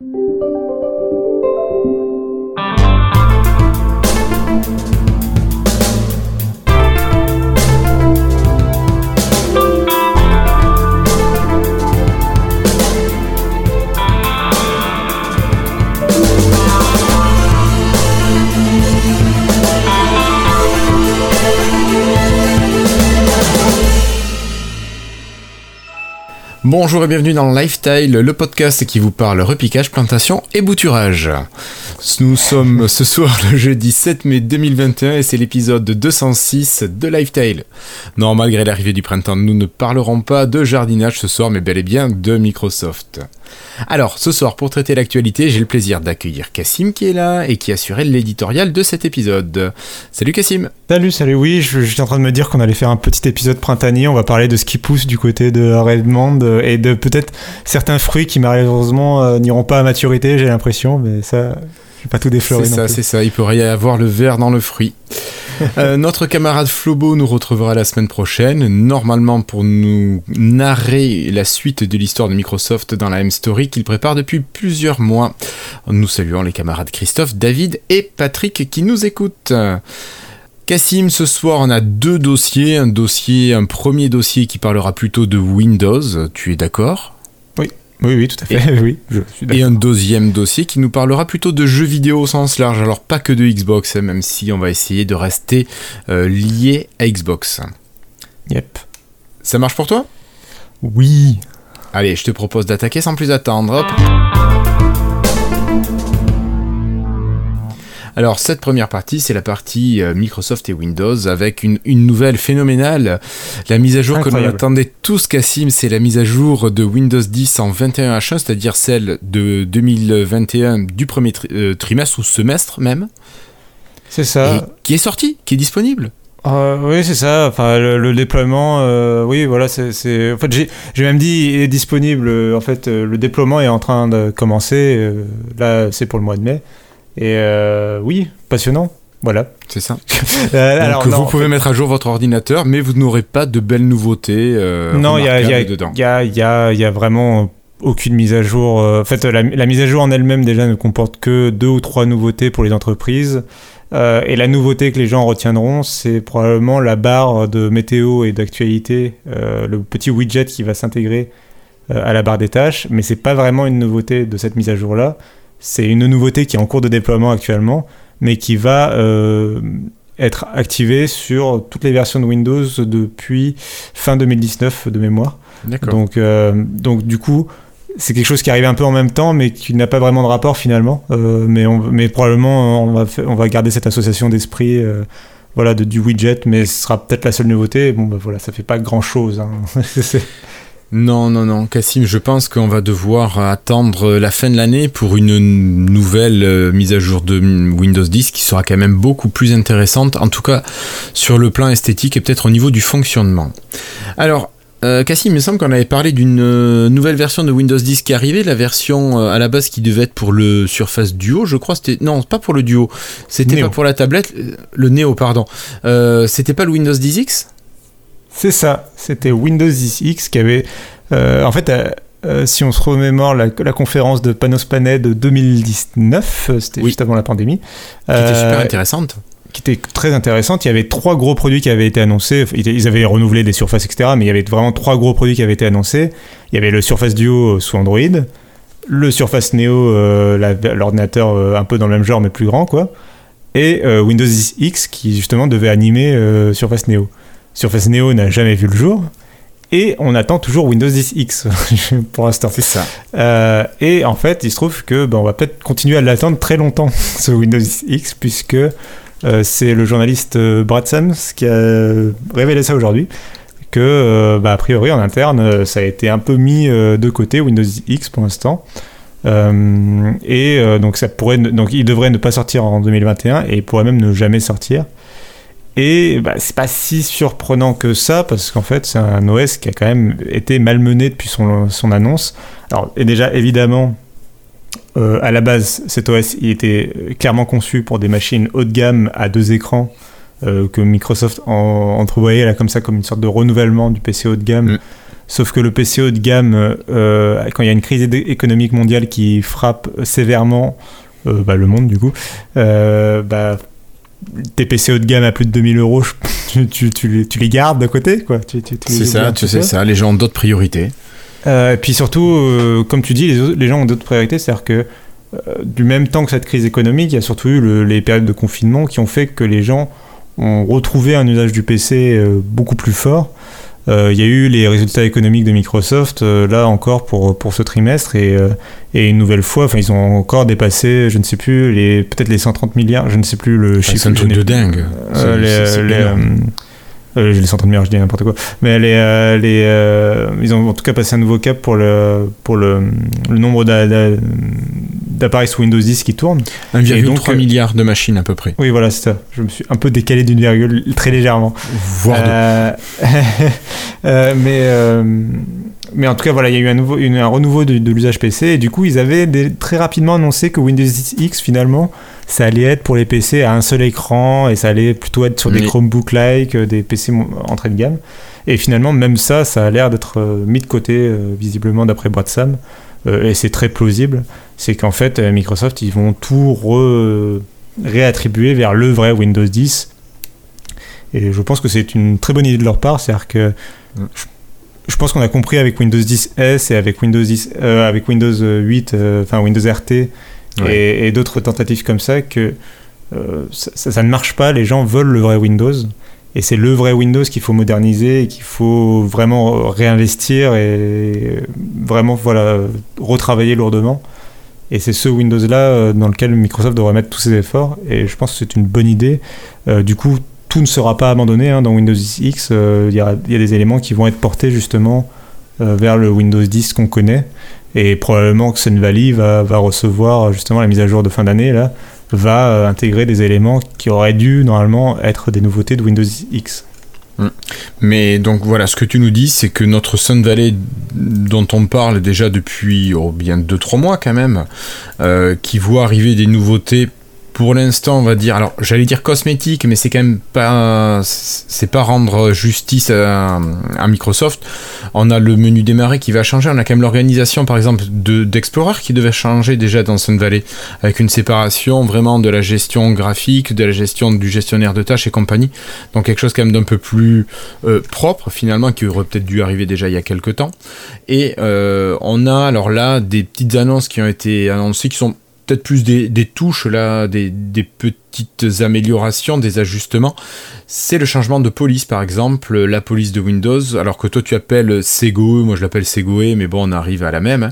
you Bonjour et bienvenue dans Lifestyle, le podcast qui vous parle repiquage, plantation et bouturage. Nous sommes ce soir le jeudi 7 mai 2021 et c'est l'épisode 206 de Lifestyle. Non, malgré l'arrivée du printemps, nous ne parlerons pas de jardinage ce soir, mais bel et bien de Microsoft. Alors, ce soir, pour traiter l'actualité, j'ai le plaisir d'accueillir Cassim qui est là et qui assurait l'éditorial de cet épisode. Salut Cassim Salut, salut, oui, je, suis en train de me dire qu'on allait faire un petit épisode printanier, on va parler de ce qui pousse du côté de Redmond et de peut-être certains fruits qui malheureusement euh, n'iront pas à maturité, j'ai l'impression, mais ça, pas tout déflorer. C'est ça, c'est ça, il pourrait y avoir le verre dans le fruit. Euh, notre camarade Flobo nous retrouvera la semaine prochaine, normalement pour nous narrer la suite de l'histoire de Microsoft dans la M-Story qu'il prépare depuis plusieurs mois. Nous saluons les camarades Christophe, David et Patrick qui nous écoutent. Cassim, ce soir on a deux dossiers, un dossier, un premier dossier qui parlera plutôt de Windows, tu es d'accord? Oui, oui, tout à fait. Et, oui, et un deuxième dossier qui nous parlera plutôt de jeux vidéo au sens large, alors pas que de Xbox, même si on va essayer de rester euh, lié à Xbox. Yep. Ça marche pour toi? Oui. Allez, je te propose d'attaquer sans plus attendre. Hop. Alors cette première partie, c'est la partie euh, Microsoft et Windows avec une, nouvelle phénoménale. La mise à jour que l'on attendait tous, Cassim, c'est la mise à jour de Windows 10 en 21H1, c'est-à-dire celle de 2021 du premier euh, trimestre ou semestre même. C'est ça. qui est sorti, qui est disponible. Euh, oui, c'est ça. Enfin, le, déploiement, oui, voilà, c'est. En fait, j'ai même dit il est disponible. En fait, le déploiement est en train de commencer. là, c'est pour le mois de mai. Et euh, oui, passionnant. Voilà. C'est ça. euh, alors, vous pouvez mettre à jour votre ordinateur, mais vous n'aurez pas de belles nouveautés euh, non, il y a, y, a, dedans. Il y a, y, a, y a vraiment aucune mise à jour. Euh, en fait, la, mise à jour en elle-même déjà ne comporte que deux ou trois nouveautés pour les entreprises. Euh, et la nouveauté que les gens retiendront, c'est probablement la barre de météo et d'actualité, le petit widget qui va s'intégrer à la barre des tâches. Mais c'est pas vraiment une nouveauté de cette mise à jour-là. C'est une nouveauté qui est en cours de déploiement actuellement, mais qui va euh, être activée sur toutes les versions de Windows depuis fin 2019 de mémoire. Donc, euh, donc du coup, c'est quelque chose qui arrive un peu en même temps, mais qui n'a pas vraiment de rapport finalement. Euh, mais, mais probablement, on va, on va garder cette association d'esprit. voilà, de, du widget, mais ce sera peut-être la seule nouveauté. Bon, bah voilà, ça fait pas grand chose. Hein. Non, non, non, Cassim, je pense qu'on va devoir attendre la fin de l'année pour une nouvelle euh, mise à jour de Windows 10 qui sera quand même beaucoup plus intéressante, en tout cas sur le plan esthétique et peut-être au niveau du fonctionnement. Alors, euh, Cassim, il me semble qu'on avait parlé d'une euh, nouvelle version de Windows 10 qui arrivait, la version à la base qui devait être pour le Surface Duo, je crois. C'était non, pas pour le Duo, c'était pas pour la tablette, le Neo, pardon. c'était pas le Windows 10X c'est ça, c'était Windows 10 X qui avait... Euh, en fait, euh, euh, si on se remémore la, conférence de Panos Panay de 2019, c'était juste avant la pandémie. Qui était super intéressante qui était très intéressante. Il y avait trois gros produits qui avaient été annoncés. Ils avaient renouvelé des surfaces, etc. Mais il y avait vraiment trois gros produits qui avaient été annoncés. Il y avait le Surface Duo sous Android, le Surface Neo, l'ordinateur un peu dans le même genre mais plus grand, quoi, et Windows 10 X qui justement devait animer Surface Neo. Surface Neo n'a jamais vu le jour. Et on attend toujours Windows 10 X pour l'instant. C'est ça. Euh, et en fait, il se trouve que ben, on va peut-être continuer à l'attendre très longtemps, ce Windows 10 X, puisque euh, c'est le journaliste euh, Brad Sams qui a révélé ça aujourd'hui, que bah, a priori en interne, ça a été un peu mis de côté Windows 10 X pour l'instant. et donc ça pourrait, donc il devrait ne pas sortir en 2021 et il pourrait même ne jamais sortir. Et bah, c'est pas si surprenant que ça, parce qu'en fait, c'est un OS qui a quand même été malmené depuis son, son annonce. Alors, et déjà, évidemment, euh, à la base, cet OS il était clairement conçu pour des machines haut de gamme à deux écrans euh, que Microsoft en, entrevoyait là comme ça comme une sorte de renouvellement du PC haut de gamme. Mm. Sauf que le PC haut de gamme, quand il y a une crise économique mondiale qui frappe sévèrement bah, le monde du coup, bah, tes PC haut de gamme à plus de 2000 euros, tu, tu, les, gardes de côté quoi. C'est ça, tu sais ça, les gens ont d'autres priorités. et puis surtout, comme tu dis, les, les gens ont d'autres priorités, c'est-à-dire que du même temps que cette crise économique, il y a surtout eu les périodes de confinement qui ont fait que les gens ont retrouvé un usage du PC euh, beaucoup plus fort. Euh, il y a eu les résultats économiques de Microsoft, euh, là encore pour, pour ce trimestre, et, et une nouvelle fois, enfin, ils ont encore dépassé, je ne sais plus, les, peut-être les 130 milliards, je ne sais plus le chiffre. C'est un truc de dingue. les, euh, j'ai les je dis n'importe quoi. Mais les, euh, les, euh, ils ont en tout cas passé un nouveau cap pour le, pour le, le nombre d'appareils sous Windows 10 qui tournent. 1,3 milliard de machines à peu près. Oui, voilà, c'est ça. Je me suis un peu décalé d'une virgule très légèrement. Voire deux. mais, mais en tout cas, voilà, il y a eu un, nouveau, un renouveau de, de l'usage PC et du coup, ils avaient très rapidement annoncé que Windows X finalement ça allait être pour les PC à un seul écran et ça allait plutôt être sur des Chromebook-like, euh, des PC entrée de gamme. Et finalement, même ça, ça a l'air d'être euh, mis de côté, euh, visiblement, d'après Boîte Sam. Et c'est très plausible. C'est qu'en fait, Microsoft, ils vont tout réattribuer vers le vrai Windows 10. Et je pense que c'est une très bonne idée de leur part. C'est-à-dire que je, pense qu'on a compris avec Windows 10 S et avec Windows, 10, avec Windows 8, enfin Windows RT, et, d'autres tentatives comme ça que euh, ça, ne marche pas. Les gens veulent le vrai Windows. Et c'est le vrai Windows qu'il faut moderniser et qu'il faut vraiment réinvestir et vraiment voilà, retravailler lourdement. Et c'est ce Windows-là euh, dans lequel Microsoft devrait mettre tous ses efforts. Et je pense que c'est une bonne idée. Euh, du coup, tout ne sera pas abandonné. Hein. Dans Windows X, il y, y, a des éléments qui vont être portés justement vers le Windows 10 qu'on connaît. Et probablement que Sun Valley va, va, recevoir justement la mise à jour de fin d'année, là, va euh, intégrer des éléments qui auraient dû normalement être des nouveautés de Windows X. Hum. Mais donc voilà, ce que tu nous dis, c'est que notre Sun Valley, dont on parle déjà depuis oh, bien 2-3 mois quand même, euh, qui voit arriver des nouveautés pour l'instant, on va dire, alors j'allais dire cosmétique, mais c'est quand même pas, c'est pas rendre justice à, Microsoft. On a le menu démarrer qui va changer. On a quand même l'organisation, par exemple, d'Explorer qui devait changer déjà dans Sun Valley, avec une séparation vraiment de la gestion graphique, de la gestion du gestionnaire de tâches et compagnie. Donc quelque chose quand même d'un peu plus euh, propre finalement, qui aurait peut-être dû arriver déjà il y a quelques temps. Et euh, on a alors là des petites annonces qui ont été annoncées qui sont peut-être plus des, touches là, des, petites améliorations, des ajustements. C'est le changement de police par exemple, la police de Windows, alors que toi tu appelles Sego, moi je l'appelle Segoe, mais bon on arrive à la même, hein,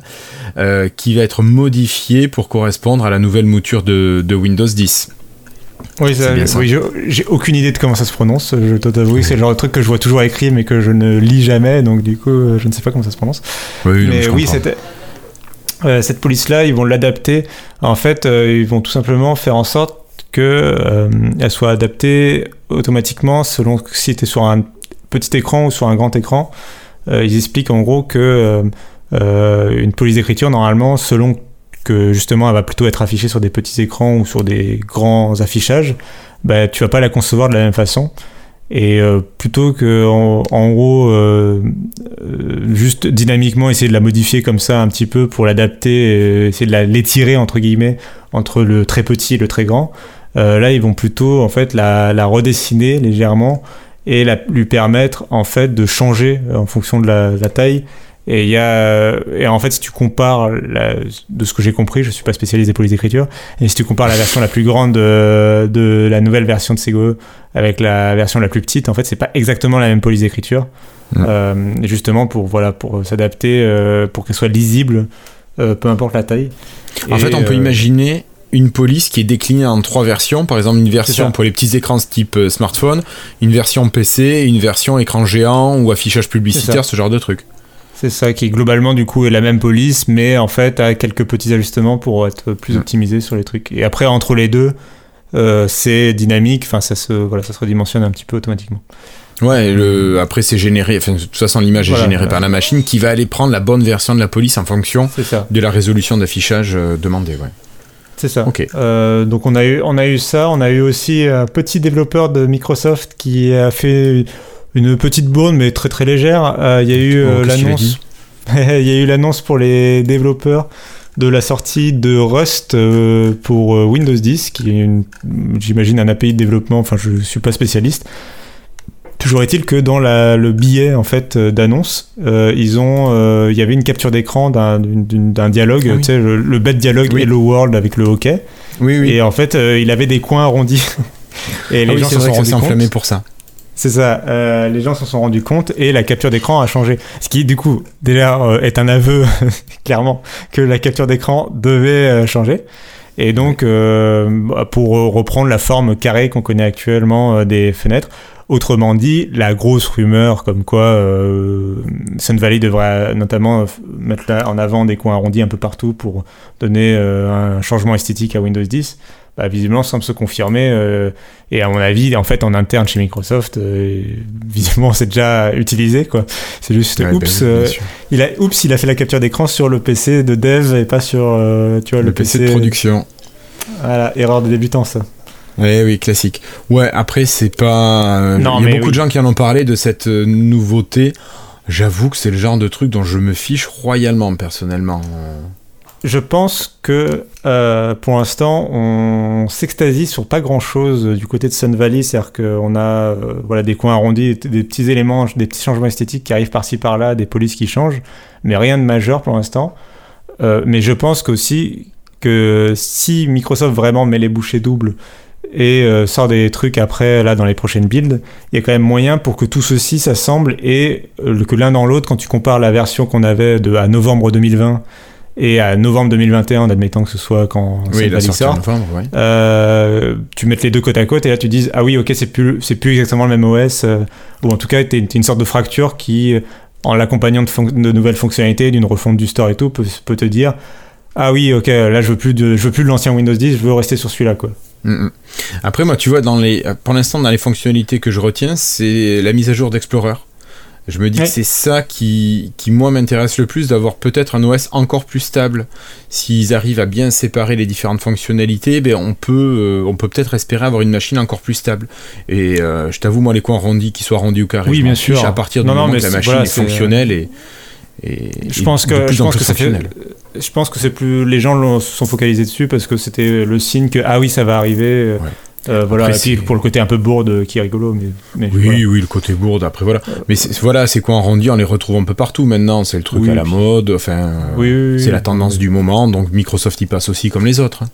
euh, qui va être modifié pour correspondre à la nouvelle mouture de, Windows 10. Oui, j'ai aucune idée de comment ça se prononce. Je dois t'avouer que c'est le genre de truc que je vois toujours écrit mais que je ne lis jamais, donc du coup je ne sais pas comment ça se prononce. Oui, mais oui, c'était euh, cette police-là, ils vont l'adapter. En fait, euh, ils vont tout simplement faire en sorte qu'elle euh, soit adaptée automatiquement selon si tu es sur un petit écran ou sur un grand écran. ils expliquent en gros que une police d'écriture, normalement, selon que justement elle va plutôt être affichée sur des petits écrans ou sur des grands affichages, bah, tu vas pas la concevoir de la même façon. Et euh, plutôt que en, gros euh, euh, juste dynamiquement essayer de la modifier comme ça un petit peu pour l'adapter, essayer de l'étirer entre guillemets entre le très petit et le très grand, là ils vont plutôt en fait la, la redessiner légèrement et la, lui permettre en fait de changer en fonction de la, la taille et il y a, et en fait, si tu compares, de ce que j'ai compris, je suis pas spécialisé pour les écritures, et si tu compares la version la plus grande de, de la nouvelle version de Sego avec la version la plus petite, en fait, c'est pas exactement la même police d'écriture. Euh, justement pour voilà pour s'adapter, euh, pour qu'elle soit lisible, euh, peu importe la taille. En fait, on peut imaginer une police qui est déclinée en trois versions, par exemple une version pour les petits écrans type smartphone, une version PC, une version écran géant ou affichage publicitaire, ce genre de truc. C'est ça, qui globalement du coup est la même police, mais en fait a quelques petits ajustements pour être plus optimisé sur les trucs. Et après, entre les deux, euh, c'est dynamique, enfin ça se, voilà, ça se redimensionne un petit peu automatiquement. Ouais, le, après c'est généré, enfin, de toute façon l'image est générée par la machine qui va aller prendre la bonne version de la police en fonction de la résolution d'affichage euh, demandée. Ouais. C'est ça. Euh, donc on a, eu, on a eu ça, on a eu aussi un petit développeur de Microsoft qui a fait une petite bourne, mais très très légère. Il y a eu Oh, a l'annonce. Il y a eu l'annonce pour les développeurs de la sortie de Rust euh, pour euh, Windows 10, qui est, j'imagine, un API de développement. Enfin, je suis pas spécialiste. Toujours est-il que dans la- le billet en fait euh, d'annonce, euh, ils ont, euh, il y avait une capture d'écran d'un, dialogue, Ah oui. le, le bête dialogue Oui. Hello World avec le hockey. Oui, oui. Et en fait, euh, il avait des coins arrondis. Et Ah les oui, gens c'est se sont que ça rendus s'est compte. enflammé pour ça. C'est ça, euh, les gens s'en sont rendus compte et la capture d'écran a changé. Ce qui, du coup, déjà euh, est un aveu, clairement, que la capture d'écran devait euh, changer. Et donc, euh, bah, pour reprendre la forme carrée qu'on connaît actuellement des fenêtres, autrement dit, la grosse rumeur comme quoi euh, Sun Valley devrait notamment mettre là en avant des coins arrondis un peu partout pour donner un changement esthétique à Windows 10, bah, visiblement semble se confirmer. euh, et à mon avis, en fait, en interne chez Microsoft, euh, visiblement, c'est déjà utilisé, quoi. C'est juste, Ouais, oups, ben, bien euh, il a, oups, il a fait la capture d'écran sur le PC de dev et pas sur, tu vois, le, PC, de production. Voilà, erreur de débutant, ça. Oui, oui, classique. Ouais, après, c'est pas. Non, Il y a beaucoup oui. de gens qui en ont parlé de cette nouveauté. J'avoue que c'est le genre de truc dont je me fiche royalement, personnellement. Je pense que euh, pour l'instant, on s'extasie sur pas grand chose du côté de Sun Valley, c'est-à-dire qu'on a euh, voilà, des coins arrondis, des petits éléments, des petits changements esthétiques qui arrivent par-ci par-là, des polices qui changent, mais rien de majeur pour l'instant. Euh, mais je pense qu'aussi que si Microsoft vraiment met les bouchées doubles et sort des trucs après là dans les prochaines builds, il y a quand même moyen pour que tout ceci s'assemble et que l'un dans l'autre, quand tu compares la version qu'on avait à novembre 2020 et à novembre 2021, en admettant que ce soit quand Oui, la sort, novembre, ouais. euh, tu mets les deux côte à côte et là tu dis ah oui ok c'est plus c'est plus exactement le même OS euh, ou en tout cas t'es t'es une sorte de fracture qui euh, en l'accompagnant de, nouvelles fonctionnalités d'une refonte du store et tout peut, peut te dire ah oui ok là je veux plus de je veux plus de l'ancien Windows 10 je veux rester sur celui-là quoi Mm, mm. Après, moi, tu vois, dans les, pour l'instant, dans les fonctionnalités que je retiens, c'est la mise à jour d'Explorer. Je me dis Ouais. que c'est ça qui, qui moi, m'intéresse le plus, d'avoir peut-être un OS encore plus stable. S'ils arrivent à bien séparer les différentes fonctionnalités, ben, on peut euh, on peut peut-être espérer avoir une machine encore plus stable. Et euh, je t'avoue, moi, les coins arrondis, qu'ils soient arrondis ou carrés, Oui, bien sûr. à partir du Non, non, moment mais que la machine voilà, est fonctionnelle et, et, je pense que je en pense que ça fait fonctionnelle. je pense que c'est plus les gens se sont focalisés dessus parce que c'était le signe que ah oui ça va arriver Ouais. Euh, voilà Après, puis c'est- pour le côté un peu bourde qui est rigolo mais, mais Oui, voilà. oui, le côté bourde, après voilà. Mais c'est- voilà, ces coins arrondis, on les retrouve un peu partout maintenant, c'est le truc Oui, à la puis- mode, enfin, euh, Oui, oui, oui. c'est la tendance du moment, donc Microsoft y passe aussi comme les autres. hein.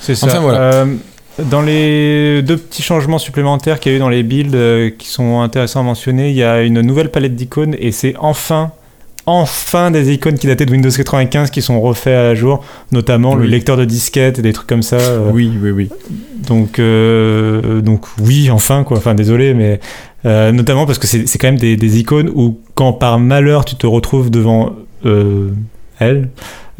C'est ça. Enfin, voilà. Euh, dans les deux petits changements supplémentaires qu'il y a eu dans les builds euh, qui sont intéressants à mentionner, il y a une nouvelle palette d'icônes et c'est enfin, enfin des icônes qui dataient de Windows 95 qui sont refaits à jour, notamment le lecteur de disquettes et des trucs comme ça. euh, Oui, oui, oui. donc, euh, donc oui, enfin quoi. Enfin désolé, mais euh, notamment parce que c'est quand même des, des icônes où quand par malheur tu te retrouves devant euh, elles,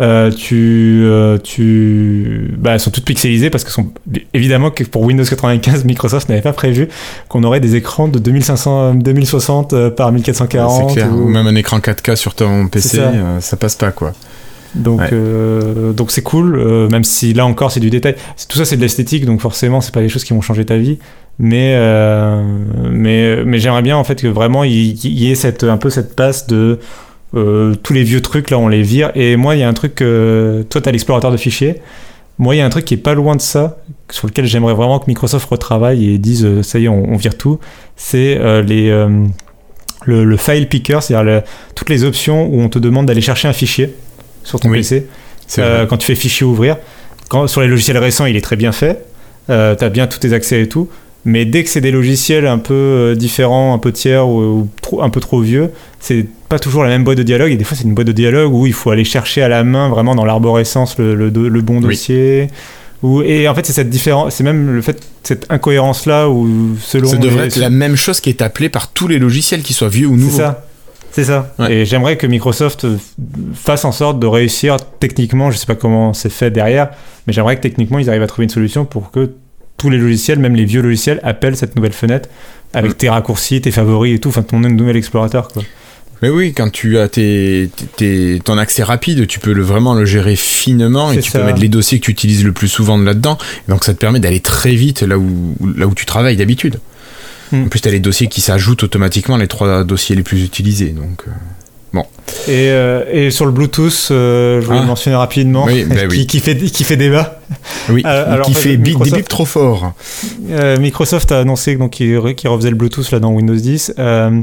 euh, tu, euh, tu, bah, elles sont toutes pixelisées parce que sont évidemment que pour Windows 95, Microsoft n'avait pas prévu qu'on aurait des écrans de 2500, 2060 euh, par 1440. C'est clair. ou- Ou même un écran 4K sur ton PC, ça. euh, ça. passe pas quoi. Donc, Ouais. donc c'est cool, même si là encore c'est du détail. Tout ça c'est de l'esthétique, donc forcément c'est pas des choses qui vont changer ta vie. Mais, euh, mais, mais j'aimerais bien en fait que vraiment il il y ait cette, un peu cette passe de euh, tous les vieux trucs là on les vire. Et moi il y a un truc, que toi t'as l'explorateur de fichiers. Moi il y a un truc qui est pas loin de ça, sur lequel j'aimerais vraiment que Microsoft retravaille et dise euh, ça y est on, on vire tout. C'est euh, les. euh, le, le file picker, c'est-à-dire le- toutes les options où on te demande d'aller chercher un fichier sur ton Oui. PC. Euh, quand tu fais fichier ouvrir. Quand, sur les logiciels récents, il est très bien fait. Euh, tu as bien tous tes accès et tout. Mais dès que c'est des logiciels un peu euh, différents, un peu tiers ou, ou trop, un peu trop vieux, c'est pas toujours la même boîte de dialogue. Et des fois, c'est une boîte de dialogue où il faut aller chercher à la main, vraiment dans l'arborescence, le, le, bon Oui. dossier. Ou, et en fait, c'est cette différence, c'est même le fait, cette incohérence là où selon. Ça devrait les- être la même chose qui est appelée par tous les logiciels, qu'ils soient vieux ou c'est nouveaux. ça. C'est ça. Ouais. Et j'aimerais que Microsoft euh, fasse en sorte de réussir techniquement, je sais pas comment c'est fait derrière, mais j'aimerais que techniquement ils arrivent à trouver une solution pour que tous les logiciels, même les vieux logiciels, appellent cette nouvelle fenêtre avec Mm. tes raccourcis, tes favoris et tout, enfin ton nouvel explorateur quoi. Mais oui, quand tu as tes, ton accès rapide, tu peux le, vraiment le gérer finement et tu ça. peux mettre les dossiers que tu utilises le plus souvent là-dedans. Donc ça te permet d'aller très vite là où, là où tu travailles d'habitude. En plus, tu as les dossiers qui s'ajoutent automatiquement, les trois dossiers les plus utilisés. Donc, euh, bon. Et, euh, et, sur le Bluetooth, euh, je voulais ah. mentionner rapidement, oui, bah qui, qui, fait, qui fait débat. Oui, alors, qui fait des bips trop fort. Microsoft a annoncé qu'il qui refaisait le Bluetooth là, dans Windows 10. Euh,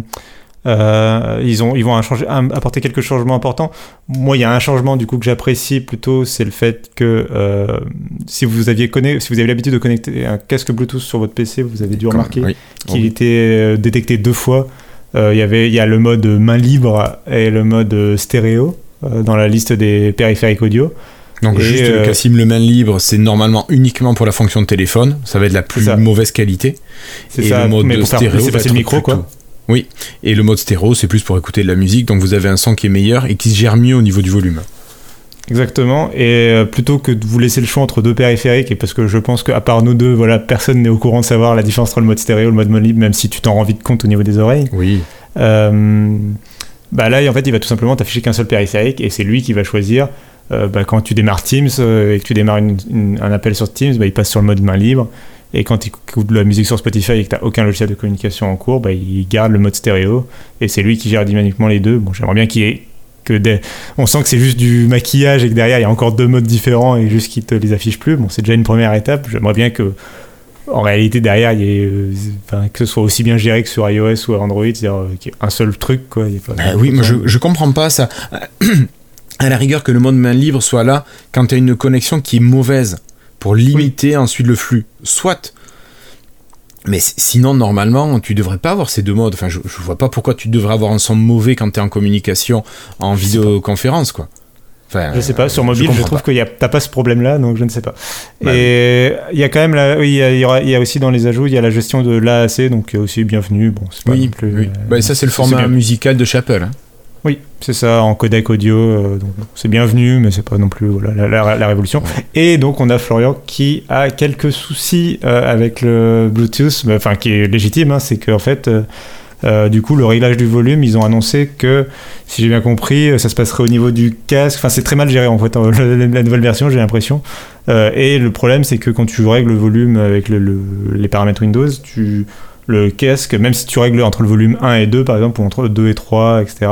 ils, ont, ils vont apporter quelques changements importants. Moi, il y a un changement du coup que j'apprécie plutôt, c'est le fait que euh, si vous aviez si vous avez l'habitude de connecter un casque Bluetooth sur votre PC, vous avez dû remarquer qu'il était euh, détecté deux fois. Il y avait, il y a le mode main libre et le mode stéréo dans la liste des périphériques audio. Donc juste Cassim le main libre, c'est normalement uniquement pour la fonction de téléphone, ça va être la plus mauvaise qualité. C'est ça, le mode mais pour stéréo, c'est le micro quoi. Oui, et le mode stéréo, c'est plus pour écouter de la musique, donc vous avez un son qui est meilleur et qui se gère mieux au niveau du volume. Exactement, et euh, plutôt que de vous laisser le choix entre deux périphériques, et parce que je pense qu'à part nous deux, voilà, personne n'est au courant de savoir la différence entre le mode stéréo et le mode mode libre, même si tu t'en rends vite compte au niveau des oreilles. Oui. Euh, bah là, en fait, il va tout simplement t'afficher qu'un seul périphérique, et c'est lui qui va choisir. Euh, bah, quand tu démarres Teams et que tu démarres un appel sur Teams, bah, il passe sur le mode main libre. Et quand tu écoutes de la musique sur Spotify et que tu n'as aucun logiciel de communication en cours, bah, il garde le mode stéréo et c'est lui qui gère dynamiquement les deux. Bon, j'aimerais bien qu'il ait que des... on sent que c'est juste du maquillage et que derrière il y a encore deux modes différents et juste qu'il te les affiche plus. Bon, c'est déjà une première étape. J'aimerais bien que en réalité derrière il y ait, euh, que ce soit aussi bien géré que sur iOS ou Android, c'est-à-dire euh, qu'il y ait un seul truc quoi. Bah oui, moi je, je comprends pas ça. à la rigueur que le mode main libre soit là quand tu as une connexion qui est mauvaise pour limiter ensuite le flux. Soit. Mais sinon, normalement, tu devrais pas avoir ces deux modes. Enfin, je, je vois pas pourquoi tu devrais avoir un son mauvais quand tu es en communication, en vidéoconférence, quoi. Enfin, je sais pas, sur mobile, je, trouve qu'il t'as pas ce problème-là, donc je ne sais pas. Bah et il y a quand même, la, oui, il y, il y, a aussi dans les ajouts, il y a la gestion de l'AAC, donc aussi bienvenue. Bon, c'est pas oui, plus. Oui. bah, ça, c'est le format musical de Chapel. Hein. Oui, c'est ça, en codec audio. Euh, c'est bienvenu, mais c'est pas non plus voilà, la, révolution. Et donc, on a Florian qui a quelques soucis euh, avec le Bluetooth, enfin, qui est légitime. Hein, c'est qu'en fait, euh, du coup, le réglage du volume, ils ont annoncé que, si j'ai bien compris, ça se passerait au niveau du casque. Enfin, c'est très mal géré en fait, la nouvelle version, j'ai l'impression. et le problème, c'est que quand tu règles le volume avec les paramètres Windows, tu le casque, même si tu règles entre le volume 1 et 2 par exemple, ou entre 2 et 3, etc.,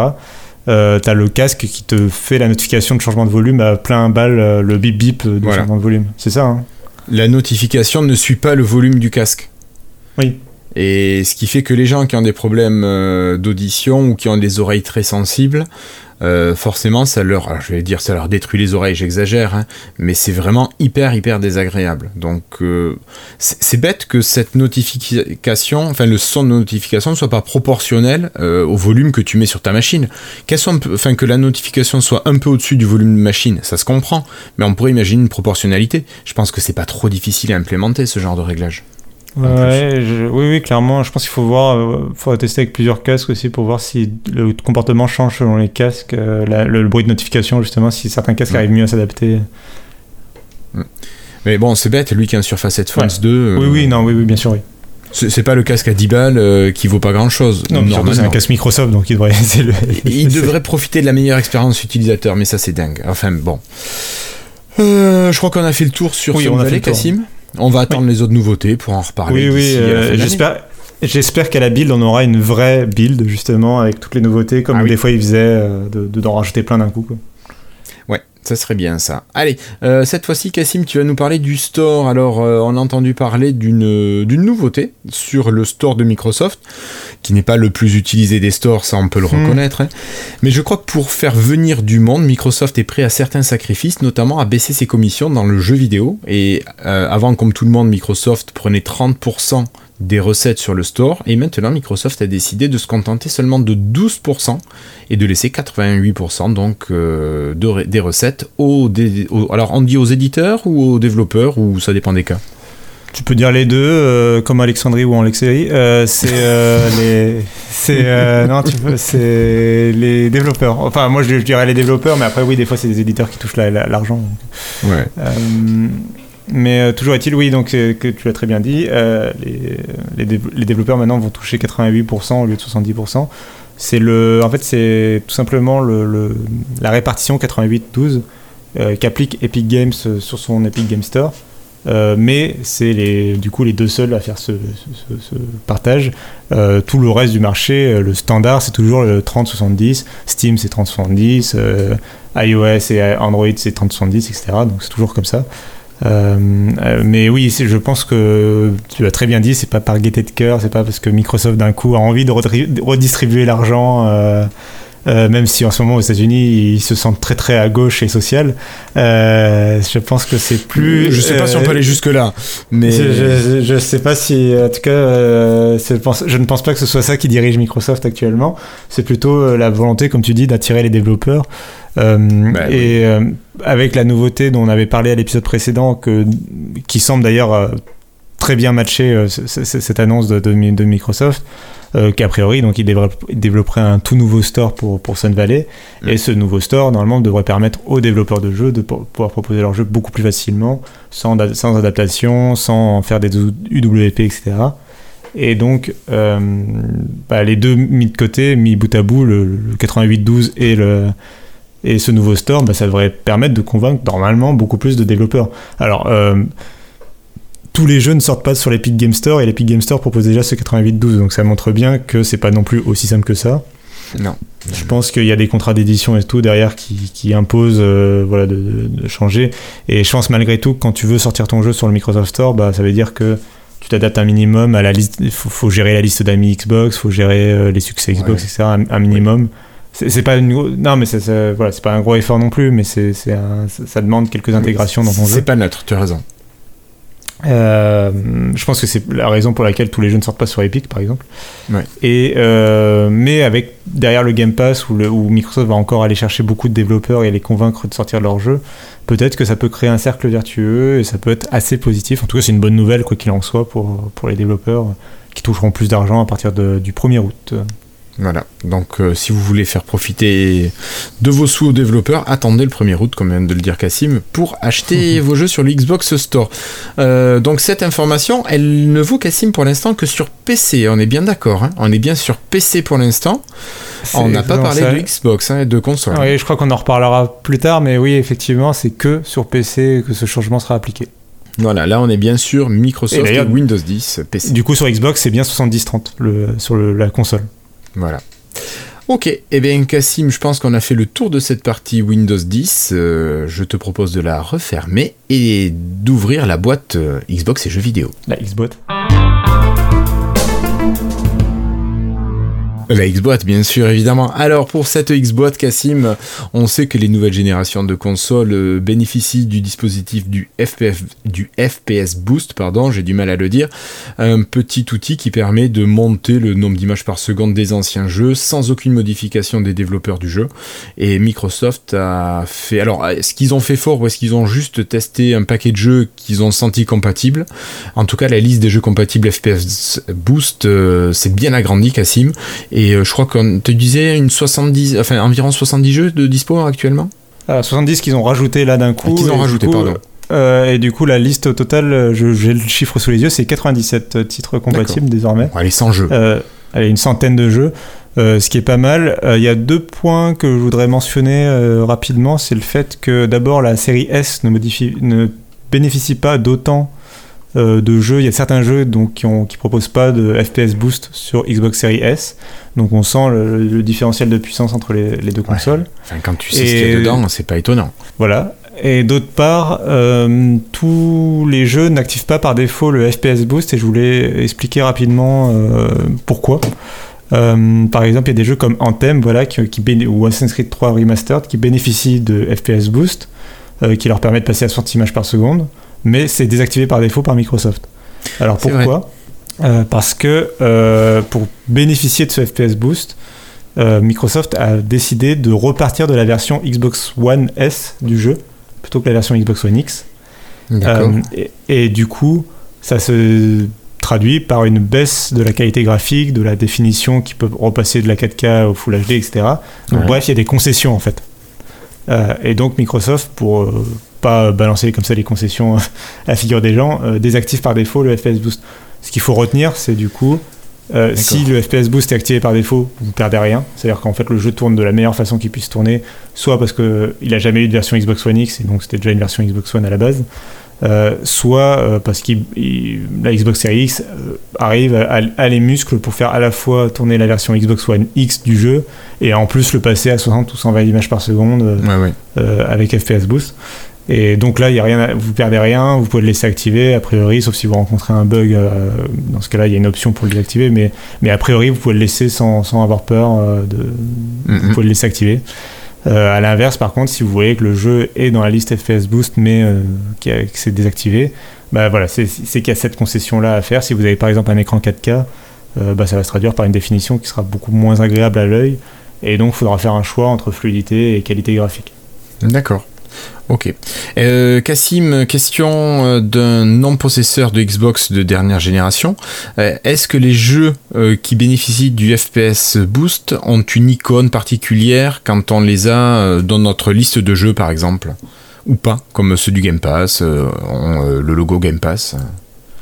euh, tu as le casque qui te fait la notification de changement de volume à plein balle, euh, le bip bip de changement de volume. C'est ça hein? La notification ne suit pas le volume du casque. Oui. Et ce qui fait que les gens qui ont des problèmes euh, d'audition ou qui ont des oreilles très sensibles, euh, forcément, ça leur, je vais dire, ça leur détruit les oreilles, j'exagère, hein, mais c'est vraiment hyper, hyper désagréable. Donc, euh, c'est bête que cette notification, enfin, le son de notification ne soit pas proportionnel au volume que tu mets sur ta machine. Soit, enfin, que la notification soit un peu au-dessus du volume de machine, ça se comprend, mais on pourrait imaginer une proportionnalité. Je pense que c'est pas trop difficile à implémenter ce genre de réglage. Ouais, oui, oui, clairement. Je pense qu'il faut voir, euh, faut tester avec plusieurs casques aussi pour voir si le comportement change selon les casques, euh, le, bruit de notification justement, si certains casques arrivent mieux à s'adapter. Mais bon, c'est bête, lui qui a un Surface Headphones 2. Euh, oui, oui, non, oui, oui, bien sûr, oui. C'est pas le casque à 10 balles qui vaut pas grand chose. Non, c'est un casque Microsoft donc il devrait. il devrait profiter de la meilleure expérience utilisateur, mais ça c'est dingue. Enfin bon. je crois qu'on a fait le tour sur oui, ce on a fait Cassim. On va attendre les autres nouveautés pour en reparler. Oui, oui, euh, j'espère. J'espère qu'à la build, on aura une vraie build, justement, avec toutes les nouveautés, comme ah des fois ils faisaient, euh, de, d'en rajouter plein d'un coup. Quoi. Ça serait bien ça. Allez, euh, cette fois-ci, Cassim, tu vas nous parler du store. Alors, on a entendu parler d'une, d'une nouveauté sur le store de Microsoft, qui n'est pas le plus utilisé des stores, ça on peut le hmm. reconnaître. Hein. Mais je crois que pour faire venir du monde, Microsoft est prêt à certains sacrifices, notamment à baisser ses commissions dans le jeu vidéo. Et avant, comme tout le monde, Microsoft prenait 30% des recettes sur le store et maintenant Microsoft a décidé de se contenter seulement de 12% et de laisser 88% donc euh, des recettes aux, alors on dit aux éditeurs ou aux développeurs ou ça dépend des cas? Tu peux dire les deux, euh, comme Alexandrie ou Alexei. Euh, c'est les, c'est non, tu peux, c'est les développeurs. Enfin, moi je, dirais les développeurs, mais après oui, des fois c'est des éditeurs qui touchent l'argent. Ouais. Mais euh, toujours est-il, oui, donc euh, que tu l'as très bien dit, euh, les, développeurs maintenant vont toucher 88% au lieu de 70%. C'est le, en fait, c'est tout simplement le, la répartition 88-12 qu'applique Epic Games sur son Epic Game Store. mais c'est les, du coup les deux seuls à faire ce, partage. tout le reste du marché, le standard, c'est toujours le 30-70. Steam, c'est 30-70. iOS et Android, c'est 30-70, etc. Donc c'est toujours comme ça. Euh, euh, mais oui, je pense que tu l'as très bien dit, c'est pas par gaieté de cœur, c'est pas parce que Microsoft d'un coup a envie de redistribuer l'argent. Euh, même si en ce moment aux États-Unis ils se sentent très très à gauche et social, je pense que c'est plus. Je sais pas si on peut aller jusque là, mais je, je, sais pas si, en tout cas, je ne pense pas que ce soit ça qui dirige Microsoft actuellement. C'est plutôt la volonté, comme tu dis, d'attirer les développeurs. Euh, bah et euh, avec la nouveauté dont on avait parlé à l'épisode précédent, que, qui semble d'ailleurs euh, très bien matcher cette annonce de, de, Microsoft, qu'a priori donc il développerait un tout nouveau store pour, pour Sun Valley. Et ce nouveau store normalement devrait permettre aux développeurs de jeux de pouvoir proposer leurs jeux beaucoup plus facilement sans, sans adaptation sans faire des UWP etc et donc bah, les deux mis de côté mis bout à bout le, le 8812 et le et ce nouveau store, bah, ça devrait permettre de convaincre normalement beaucoup plus de développeurs. Alors, euh, tous les jeux ne sortent pas sur l'Epic Game Store et l'Epic Game Store propose déjà ce 8812, donc ça montre bien que c'est pas non plus aussi simple que ça. Non. Je pense qu'il y a des contrats d'édition et tout derrière qui, imposent euh, voilà, de, changer. Et je pense malgré tout, quand tu veux sortir ton jeu sur le Microsoft Store, bah, ça veut dire que tu t'adaptes un minimum à la liste. Il faut, gérer la liste d'amis Xbox, il faut gérer euh, les succès Xbox, etc. Un, minimum c'est pas une non mais c'est voilà c'est pas un gros effort non plus mais c'est ça demande quelques intégrations dans ton jeu. c'est pas neutre tu as raison. Euh, je pense que c'est la raison pour laquelle tous les jeux ne sortent pas sur Epic par exemple. Et euh, mais avec derrière le Game Pass où, le, où, Microsoft va encore aller chercher beaucoup de développeurs et les convaincre de sortir leur jeu peut-être que ça peut créer un cercle vertueux et ça peut être assez positif. En tout cas c'est une bonne nouvelle quoi qu'il en soit pour, pour les développeurs qui toucheront plus d'argent à partir de, du 1er août voilà, donc euh, si vous voulez faire profiter de vos sous aux développeurs, attendez le 1er août, comme vient de le dire Cassim, pour acheter vos jeux sur le Xbox Store. Euh, donc cette information, elle ne vaut Cassim pour l'instant que sur PC, on est bien d'accord, hein. on est bien sur PC pour l'instant. On n'a pas parlé de Xbox hein, et de console. Oui, je crois qu'on en reparlera plus tard, mais oui, effectivement, c'est que sur PC que ce changement sera appliqué. Voilà, là on est bien sûr Microsoft et, Windows 10 PC. Du coup sur Xbox c'est bien 70-30 sur la console. Voilà. Ok, et eh bien Cassim, je pense qu'on a fait le tour de cette partie Windows 10. Euh, je te propose de la refermer et d'ouvrir la boîte euh, Xbox et jeux vidéo. La Xbox. La Xbox, bien sûr, évidemment. Alors, pour cette Xbox, Cassim, on sait que les nouvelles générations de consoles euh, bénéficient du dispositif du, FPS Boost, pardon, j'ai du mal à le dire, un petit outil qui permet de monter le nombre d'images par seconde des anciens jeux sans aucune modification des développeurs du jeu. Et Microsoft a fait... Alors, est-ce qu'ils ont fait fort ou est-ce qu'ils ont juste testé un paquet de jeux qu'ils ont senti compatibles? En tout cas, la liste des jeux compatibles FPS Boost euh, s'est bien agrandie, Cassim. Et euh, je crois qu'on te disait une 70, enfin environ 70 jeux de dispo actuellement? 70 ah, qu'ils ont rajouté là d'un coup. qu'ils ont rajouté, pardon. Euh, et du coup, la liste totale, j'ai le chiffre sous les yeux, c'est 97 titres compatibles désormais. allez, 100 jeux. Euh, allez, une centaine de jeux, ce qui est pas mal. Il y a deux points que je voudrais mentionner rapidement. C'est le fait que d'abord, la série S ne, modifie, ne bénéficie pas d'autant euh, de jeux. Il y a certains jeux donc, qui ne qui proposent pas de FPS boost sur Xbox Series S. Donc on sent le, différentiel de puissance entre les, deux consoles. Enfin, quand tu sais ce qu'il y a dedans, c'est pas étonnant. Voilà. Et d'autre part, euh, tous les jeux n'activent pas par défaut le FPS Boost et je voulais expliquer rapidement euh, pourquoi. par exemple, il y a des jeux comme Anthem voilà, qui, qui ou Assassin's Creed 3 Remastered qui bénéficient de FPS Boost, qui leur permet de passer à 60 images par seconde mais c'est désactivé par défaut par Microsoft. Alors pourquoi? Euh, Parce que euh, pour bénéficier de ce FPS Boost, euh, Microsoft a décidé de repartir de la version Xbox One S du jeu plutôt que la version Xbox One X. Et, et, du coup, ça se traduit par une baisse de la qualité graphique, de la définition qui peut repasser de la 4K au Full HD, etc. Donc bref, il y a des concessions en fait. et donc Microsoft, pour pas balancer comme ça les concessions à la figure des gens, euh, désactive par défaut le FPS Boost. Ce qu'il faut retenir, c'est du coup, euh, si le FPS Boost est activé par défaut, vous ne perdez rien. C'est-à-dire qu'en fait, le jeu tourne de la meilleure façon qu'il puisse tourner, soit parce qu'il n'a jamais eu de version Xbox One X, et donc c'était déjà une version Xbox One à la base, soit parce que la Xbox Series X arrive à, les muscles pour faire à la fois tourner la version Xbox One X du jeu et en plus le passer à 60 ou 120 images par seconde avec FPS Boost. Et donc là, il y a rien, vous perdez rien, vous pouvez le laisser activer, a priori, sauf si vous rencontrez un bug. Euh, dans ce cas-là, il y a une option pour le désactiver, mais, mais a priori, vous pouvez le laisser sans, sans avoir peur. Euh, de, Vous pouvez le laisser activer. Euh, à l'inverse, par contre, si vous voyez que le jeu est dans la liste FPS Boost, mais que c'est désactivé, bah voilà, c'est qu'il y a cette concession-là à faire. Si vous avez par exemple un écran 4K, bah, ça va se traduire par une définition qui sera beaucoup moins agréable à l'œil, et donc il faudra faire un choix entre fluidité et qualité graphique. D'accord. Ok. Euh, Cassim, question euh, d'un non-possesseur de Xbox de dernière génération. Euh, est-ce que les jeux qui bénéficient du FPS Boost ont une icône particulière quand on les a dans notre liste de jeux, par exemple? Ou pas Comme ceux du Game Pass, le logo Game Pass?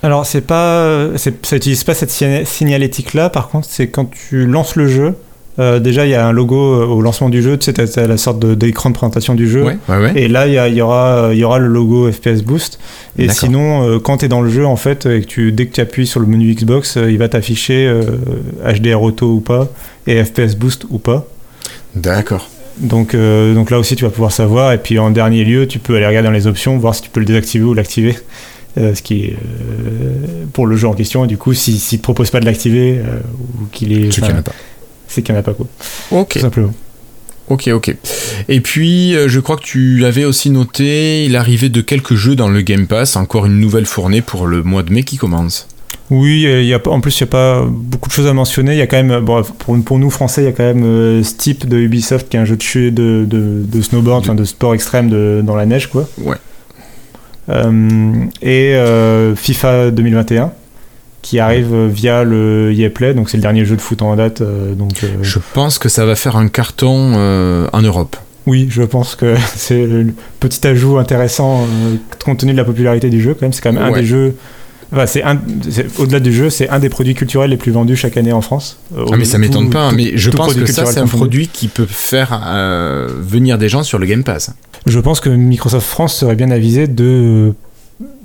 Alors c'est pas, ça n'utilise pas cette signalétique là. Par contre, c'est quand tu lances le jeu, euh, déjà, il y a un logo euh, au lancement du jeu, tu sais, tu la sorte d'écran de, présentation du jeu. Et là, il y, y, aura, y aura le logo FPS Boost. Et sinon, euh, quand tu es dans le jeu, en fait, et que tu, dès que tu appuies sur le menu Xbox, il va t'afficher HDR Auto ou pas, et FPS Boost ou pas. D'accord. Donc, donc là aussi, tu vas pouvoir savoir. Et puis en dernier lieu, tu peux aller regarder dans les options, voir si tu peux le désactiver ou l'activer. ce qui est pour le jeu en question. Et du coup, s'il si, ne te propose pas de l'activer, ou qu'il est. a pas c'est qu'il n'y en a pas quoi. Ok. simplement. Ok, ok. Et puis, euh, je crois que tu l'avais aussi noté, l'arrivée de quelques jeux dans le Game Pass, encore une nouvelle fournée pour le mois de mai qui commence. Oui, il y a, en plus, il n'y a pas beaucoup de choses à mentionner. Il y a quand même, bon, pour, pour, nous français, il y a quand même euh, Steep de Ubisoft qui est un jeu de, de, de, de snowboard, de... de sport extrême de, dans la neige, quoi. Ouais. Euh, et FIFA 2021 qui arrive euh, via le Yeplay, donc c'est le dernier jeu de foot en date. Euh, donc, euh, Je pense que ça va faire un carton en Europe. Oui, je pense que c'est un petit ajout intéressant compte tenu de la popularité du jeu quand même. C'est quand même un des jeux. Enfin, c'est au-delà du jeu, c'est un des produits culturels les plus vendus chaque année en France. ah mais ça m'étonne pas, mais je pense que ça c'est un produit qui peut faire venir des gens sur le Game Pass. Je pense que Microsoft France serait bien avisé de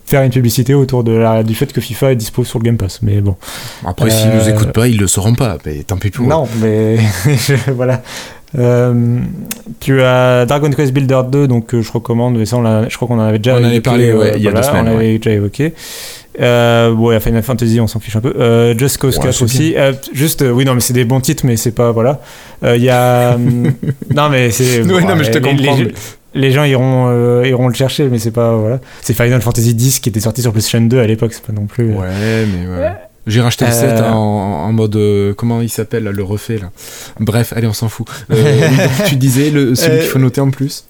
faire une publicité autour de la, du fait que FIFA est dispo sur le Game Pass. Mais bon. Après, s'ils nous euh, écoutent pas, ils le sauront pas. Mais tant pis pour Non, mais voilà. Euh, tu as Dragon Quest Builder 2, donc euh, je recommande, mais ça, on je crois qu'on en avait déjà. On en avait parlé il y a deux semaines. On avait déjà évoqué. Euh, ouais, Final Fantasy, on s'en fiche un peu. Just Cause 4 aussi. juste, oui, non, mais c'est des bons titres, mais c'est pas. Voilà. Il y a. non, mais c'est. oui, non, mais je te comprends les gens iront, euh, iront le chercher, mais c'est pas. Voilà. C'est Final Fantasy X qui était sorti sur PlayStation 2 à l'époque, c'est pas non plus. Euh, ouais, mais ouais. J'ai racheté le 7 euh. en, mode. comment il s'appelle, le refait, là. Bref, allez, on s'en fout. tu disais le, celui qu'il faut noter en plus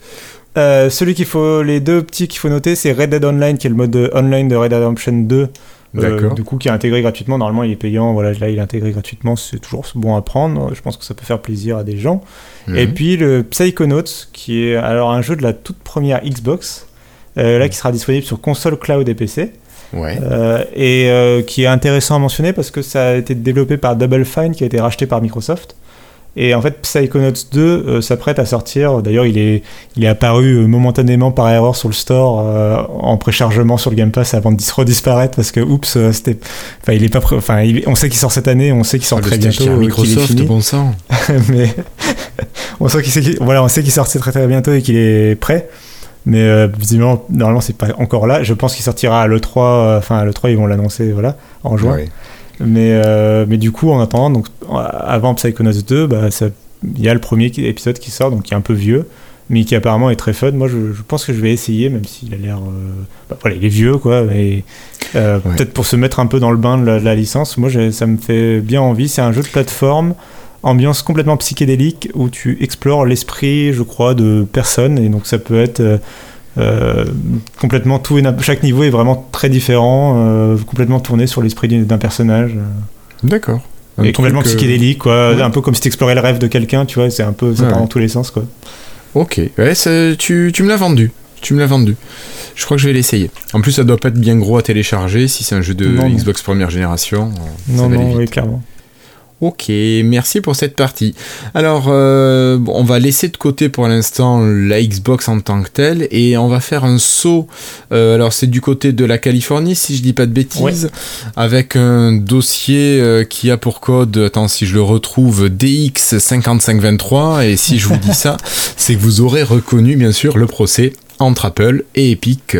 celui qu'il faut, les deux petits qu'il faut noter, c'est Red Dead Online, qui est le mode online de Red Dead Redemption 2. Du coup, qui est intégré gratuitement. Normalement, il est payant. Voilà, là, il est intégré gratuitement. C'est toujours bon à prendre. Je pense que ça peut faire plaisir à des gens. Et mhm. puis le Psychonauts, qui est alors un jeu de la toute première Xbox, euh, là qui sera disponible sur console, cloud et PC. Ouais. Euh, et euh, qui est intéressant à mentionner parce que ça a été développé par Double Fine qui a été racheté par Microsoft. Et en fait, Psychonauts 2 s'apprête à sortir. D'ailleurs, il est, il est apparu momentanément par erreur sur le store en préchargement sur le Game Pass avant de redisparaître parce que, oups, c'était. Enfin, il est pas. Enfin, on sait qu'il sort cette année, on sait qu'il sort ah, très bientôt. Microsoft, bon sang. mais on sait qu'il voilà, on sait qu'il sortira très très bientôt et qu'il est prêt. Mais euh, visiblement, normalement, c'est pas encore là. Je pense qu'il sortira à l'E3. Euh, enfin, à l'E3, ils vont l'annoncer voilà, en juin. Mais, euh, mais du coup, en attendant, donc, avant Psychonauts 2, bah, il y a le premier épisode qui sort, donc qui est un peu vieux, mais qui apparemment est très fun. Moi, je, pense que je vais essayer, même s'il a l'air. Bah, voilà, il est vieux, quoi. Mais peut-être pour se mettre un peu dans le bain de la, de la licence. Moi, ça me fait bien envie. C'est un jeu de plateforme ambiance complètement psychédélique où tu explores l'esprit, je crois, de personnes. Et donc ça peut être euh, euh, complètement tout et chaque niveau est vraiment très différent, euh, complètement tourné sur l'esprit d'un personnage. D'accord. Et complètement psychédélique, quoi. Un peu comme si tu explorais le rêve de quelqu'un, tu vois. C'est un peu, ça part dans tous les sens, quoi. Ok. Ouais, tu, tu me l'as vendu. Tu me l'as vendu. Je crois que je vais l'essayer. En plus, ça doit pas être bien gros à télécharger si c'est un jeu de Xbox première génération. Non, non, oui, clairement. Ok, merci pour cette partie. Alors, euh, on va laisser de côté pour l'instant la Xbox en tant que telle et on va faire un saut. Euh, alors, c'est du côté de la Californie, si je dis pas de bêtises, avec un dossier euh, qui a pour code, attends, si je le retrouve, DX5523. Et si je vous dis ça, c'est que vous aurez reconnu, bien sûr, le procès entre Apple et Epic.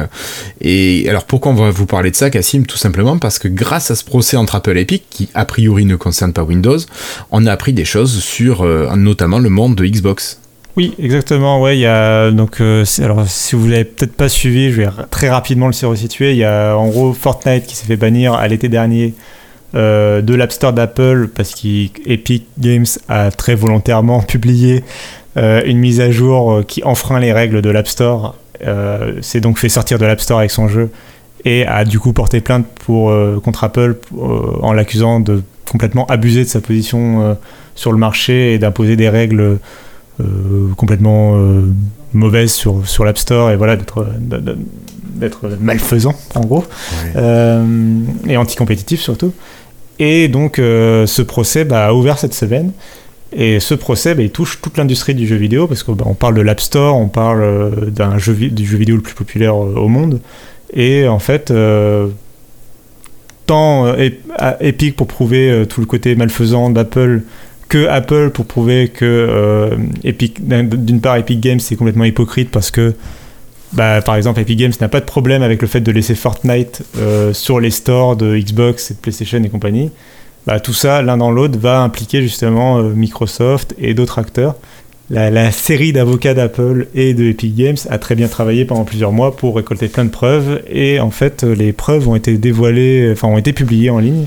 Et alors pourquoi on va vous parler de ça, Cassim? Tout simplement parce que grâce à ce procès entre Apple et Epic, qui a priori ne concerne pas Windows, on a appris des choses sur euh, notamment le monde de Xbox. Oui, exactement. Ouais, il y a donc euh, alors si vous l'avez peut-être pas suivi, je vais très rapidement le resituer. Il y a en gros Fortnite qui s'est fait bannir à l'été dernier euh, de l'App Store d'Apple parce qu'Epic Games a très volontairement publié une mise à jour qui enfreint les règles de l'App Store s'est donc fait sortir de l'App Store avec son jeu et a du coup porté plainte pour, euh, contre Apple euh, en l'accusant de complètement abuser de sa position sur le marché et d'imposer des règles complètement mauvaises sur, sur l'App Store et voilà d'être d'être malfaisant en gros. Et anticompétitif surtout. Et donc ce procès bah, a ouvert cette semaine et ce procès, bah, il touche toute l'industrie du jeu vidéo, parce qu'on bah, parle de l'App Store, on parle euh, d'un jeu, du jeu vidéo le plus populaire euh, au monde. Et en fait, euh, tant Epic pour prouver tout le côté malfaisant d'Apple, que Apple pour prouver que d'une part, Epic Games c'est complètement hypocrite parce que, bah, par exemple, Epic Games n'a pas de problème avec le fait de laisser Fortnite sur les stores de Xbox et de PlayStation et compagnie. Bah, tout ça, l'un dans l'autre, va impliquer justement euh, Microsoft et d'autres acteurs. La, série d'avocats d'Apple et de Epic Games a très bien travaillé pendant plusieurs mois pour récolter plein de preuves et en fait les preuves ont été dévoilées, enfin ont été publiées en ligne.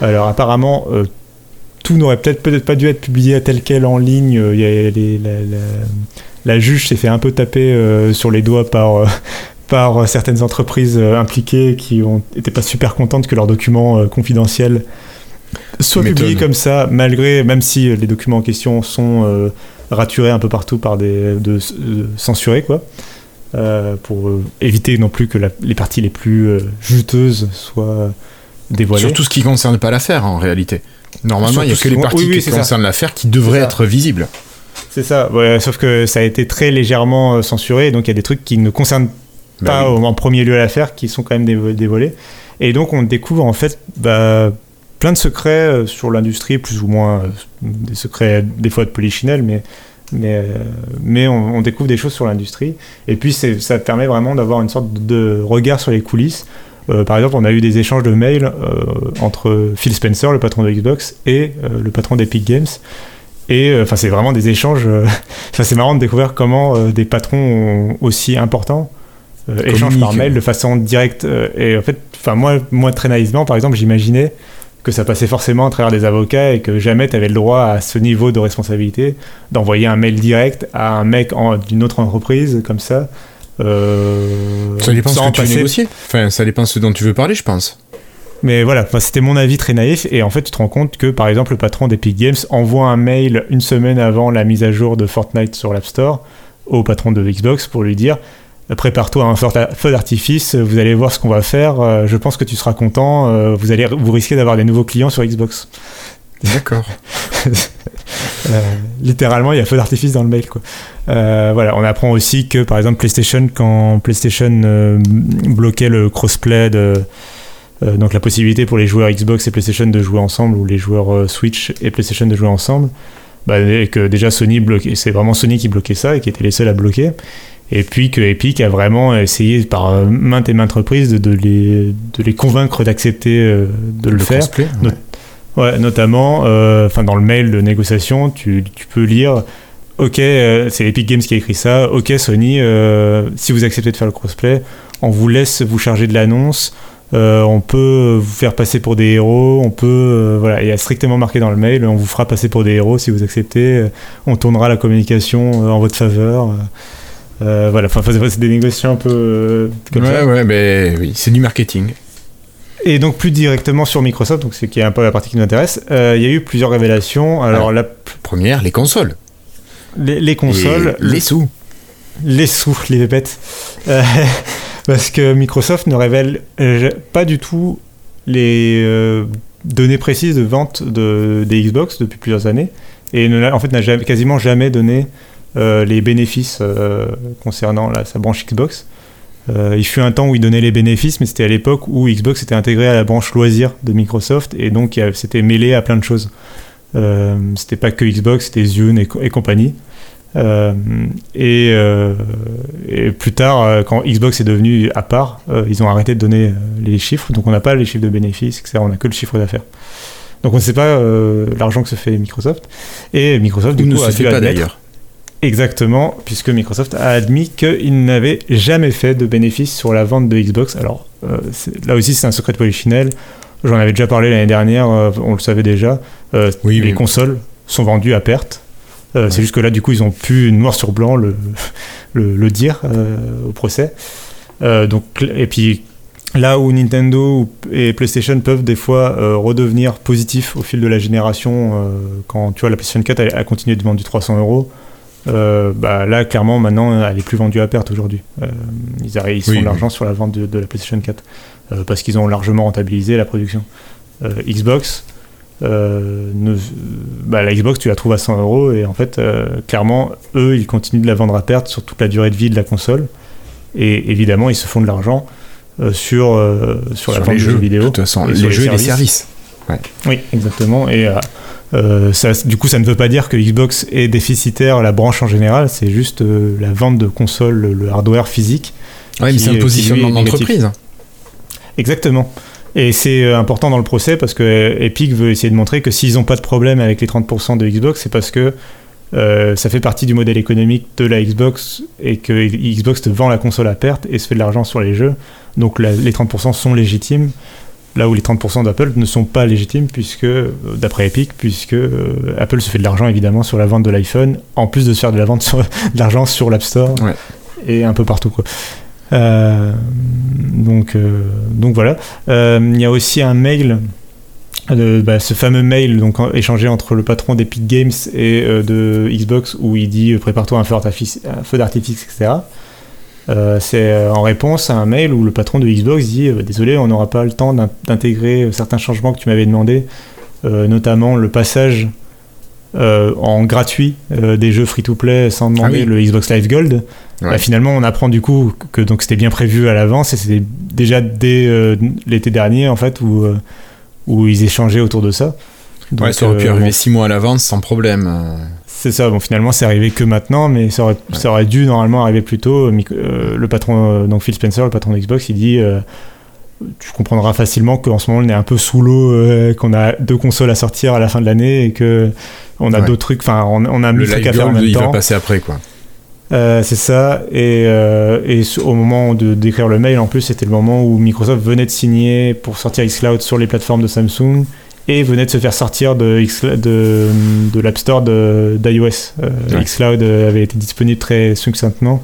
Alors apparemment euh, tout n'aurait peut-être pas dû être publié tel quel en ligne. La, juge s'est fait un peu taper euh, sur les doigts par par certaines entreprises impliquées qui été pas super contentes que leurs documents confidentiels soit publié comme ça, malgré, même si les documents en question sont euh, raturés un peu partout par des de, censurés quoi, euh, pour euh, éviter non plus que les parties les plus juteuses soient dévoilées. Surtout ce qui concerne pas l'affaire en réalité. Normalement, il n'y a que les parties qui concernent l'affaire qui devraient être visibles. C'est ça, sauf que ça a été très légèrement censuré, donc il y a des trucs qui ne concernent bah pas en premier lieu l'affaire qui sont quand même dévoilés. Et donc on découvre en fait bah, plein de secrets euh, sur l'industrie, plus ou moins euh, des secrets des fois de polichinelle, mais mais, euh, mais on, découvre des choses sur l'industrie. Et puis ça permet vraiment d'avoir une sorte de regard sur les coulisses. par exemple, on a eu des échanges de mails entre Phil Spencer, le patron de Xbox, et le patron d'Epic Games. Et enfin, c'est vraiment des échanges. Enfin, c'est marrant de découvrir comment des patrons aussi importants échangent par mail de façon directe. et en fait, enfin moi, moi très naïvement, par exemple, j'imaginais que ça passait forcément à travers des avocats et que jamais tu avais le droit à ce niveau de responsabilité d'envoyer un mail direct à un mec d'une autre entreprise comme ça. Euh, ça dépend ce que tu négocier. Enfin, ça dépend ce dont tu veux parler, je pense. Mais voilà, c'était mon avis très naïf. Et en fait, tu te rends compte que, par exemple, le patron d'Epic Games envoie un mail une semaine avant la mise à jour de Fortnite sur l'App Store au patron de Xbox pour lui dire prépare-toi à un feu d'artifice, vous allez voir ce qu'on va faire, euh, je pense que tu seras content, euh, vous, allez, vous risquez d'avoir des nouveaux clients sur Xbox. D'accord. Euh, littéralement, il y a feu d'artifice dans le mail. Quoi. voilà, on apprend aussi que par exemple PlayStation, quand PlayStation bloquait le crossplay, donc la possibilité pour les joueurs Xbox et PlayStation de jouer ensemble, ou les joueurs Switch et PlayStation de jouer ensemble, bah, que déjà Sony bloquait, c'est vraiment Sony qui bloquait ça et qui était les seuls à bloquer et puis que Epic a vraiment essayé par euh, maintes et maintes reprises de, les, de les convaincre d'accepter euh, de le, faire. ouais. notamment, euh, enfin dans le mail de négociation, tu, tu peux lire Ok, c'est Epic Games qui a écrit ça. Ok, Sony, si vous acceptez de faire le crossplay, on vous laisse vous charger de l'annonce. on peut vous faire passer pour des héros. On peut, voilà, il y a strictement marqué dans le mail. On vous fera passer pour des héros si vous acceptez. on tournera la communication en votre faveur. Euh, voilà, enfin, c'est des négociations un peu euh, comme ouais, Ouais, mais oui, c'est du marketing. Et donc plus directement sur Microsoft, donc ce qui est un peu la partie qui nous intéresse, euh, il y a eu plusieurs révélations. Alors, la première, les consoles. Les, consoles. les sous. Les sous, les bêtes. parce que Microsoft ne révèle pas du tout les données précises de vente de, des Xbox depuis plusieurs années et en fait n'a quasiment jamais donné les bénéfices concernant sa branche Xbox. il fut un temps où il donnait les bénéfices, mais c'était à l'époque où Xbox était intégré à la branche loisirs de Microsoft et donc c'était mêlé à plein de choses. c'était pas que Xbox, c'était Zune et compagnie. Euh, euh, et, plus tard, euh, quand Xbox est devenu à part, ils ont arrêté de donner les chiffres, donc on n'a pas les chiffres de bénéfices, etc. On n'a que le chiffre d'affaires. Donc on ne sait pas l'argent que se fait Microsoft. Et Microsoft, du coup, ne se fait pas d'ailleurs. Exactement, puisque Microsoft a admis qu'il n'avait jamais fait de bénéfices sur la vente de Xbox. Alors là aussi, c'est un secret de polichinelle. J'en avais déjà parlé l'année dernière, on le savait déjà. les consoles sont vendues à perte. Euh, c'est juste que là, du coup, ils ont pu noir sur blanc le, le, dire euh, au procès. Euh, donc, et puis, là où Nintendo et PlayStation peuvent des fois redevenir positifs au fil de la génération, quand tu vois la PlayStation 4 a, continué de vendre du 300 euros. Bah là, clairement, maintenant, elle est plus vendue à perte aujourd'hui. ils, ils font de l'argent sur la vente de, de la PlayStation 4 parce qu'ils ont largement rentabilisé la production. Xbox, euh, bah, la Xbox, tu la trouves à 100 euros et en fait, euh, clairement, eux, ils continuent de la vendre à perte sur toute la durée de vie de la console. Et évidemment, ils se font de l'argent euh, sur, sur, la vente les jeux vidéo. De toute façon, les, jeux et les services. Oui, exactement. Et ça, du coup, ça ne veut pas dire que Xbox est déficitaire, la branche en général, c'est juste la vente de consoles, le hardware physique. Oui, mais c'est un positionnement d'entreprise. Exactement. Et c'est euh, important dans le procès parce que euh, Epic veut essayer de montrer que s'ils n'ont pas de problème avec les 30% de Xbox, c'est parce que euh, ça fait partie du modèle économique de la Xbox et que Xbox te vend la console à perte et se fait de l'argent sur les jeux. Donc les 30% sont légitimes, là où les 30% d'Apple ne sont pas légitimes, puisque, d'après Epic, puisque Apple se fait de l'argent évidemment sur la vente de l'iPhone, en plus de se faire de la vente sur, de l'argent sur l'App Store et un peu partout. Quoi. Euh, donc, euh, donc voilà. Euh, il y a aussi un mail bah, ce fameux mail donc échangé entre le patron d'Epic Games et de Xbox où il dit prépare-toi un feu d'artifice, etc. c'est en réponse à un mail où le patron de Xbox dit désolé on n'aura pas le temps d'intégrer certains changements que tu m'avais demandé, notamment le passage en gratuit des jeux free-to-play sans demander ah le Xbox Live Gold. Bah, finalement, on apprend du coup que donc c'était bien prévu à l'avance et c'était déjà dès euh, l'été dernier en fait où, euh, où ils échangeaient autour de ça. Ouais, ça aurait pu euh, arriver six mois à l'avance sans problème. C'est ça. Bon, finalement, c'est arrivé que maintenant, mais ça aurait, ça aurait dû normalement arriver plus tôt. le patron, donc Phil Spencer, le patron d'Xbox, il dit tu comprendras facilement qu'en ce moment on est un peu sous l'eau, qu'on a deux consoles à sortir à la fin de l'année et que on a d'autres trucs, enfin on, on, a mille trucs à faire en même il temps. va passer après quoi. Euh, c'est ça. Et, euh, et, au moment de d'écrire le mail, en plus, c'était le moment où Microsoft venait de signer pour sortir xCloud sur les plateformes de Samsung et venait de se faire sortir de, de, de l'App Store d'iOS. Euh, xCloud avait été disponible très succinctement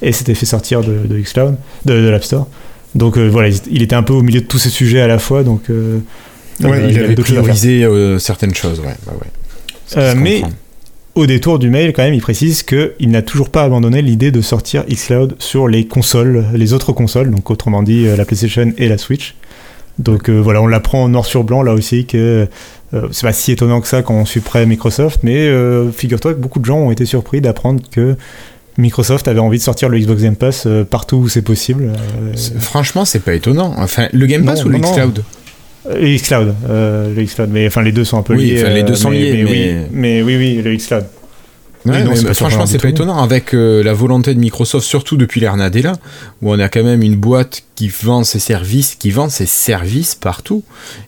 et s'était fait sortir de, de xCloud, de, de l'App Store. Donc voilà, il était un peu au milieu de tous ces sujets à la fois. Donc, il, avait priorisé certaines choses. Ouais, bah ouais. mais au détour du mail, quand même, il précise qu'il n'a toujours pas abandonné l'idée de sortir xCloud sur les consoles, les autres consoles, donc autrement dit euh, la PlayStation et la Switch. Donc euh, voilà, on l'apprend noir sur blanc là aussi que euh, c'est pas si étonnant que ça quand on suit près Microsoft, mais figure-toi que beaucoup de gens ont été surpris d'apprendre que Microsoft avait envie de sortir le Xbox Game Pass partout où c'est possible. Franchement, c'est pas étonnant. Enfin, le Game Pass ou le xCloud? Le xCloud, euh, le xCloud, mais enfin les deux sont un peu liés. Oui, les deux sont mais, liés, mais, Oui, mais oui, oui, le xCloud. Ouais, non, franchement, c'est pas étonnant avec euh, la volonté de Microsoft, surtout depuis l'ère Nadella, où on a quand même une boîte qui vend ses services, qui vend ses services partout.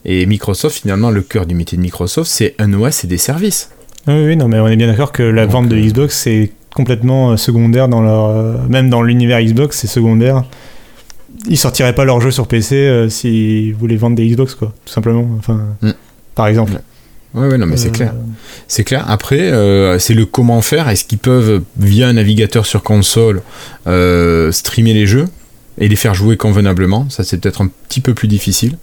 Et Microsoft, finalement, le cœur du métier de Microsoft, c'est un OS et des services. Oui, oui, non, mais on est bien d'accord que la vente de Xbox, c'est complètement secondaire dans leur, même dans l'univers Xbox, c'est secondaire ils sortiraient pas leur jeu sur PC euh, s'ils voulaient vendre des Xbox, quoi, tout simplement. Enfin, mm. par exemple. Ouais, ouais, non, mais c'est euh, clair. C'est clair. Après, euh, c'est le comment faire. Est-ce qu'ils peuvent, via un navigateur sur console, streamer les jeux et les faire jouer convenablement? Ça, c'est peut-être un petit peu plus difficile.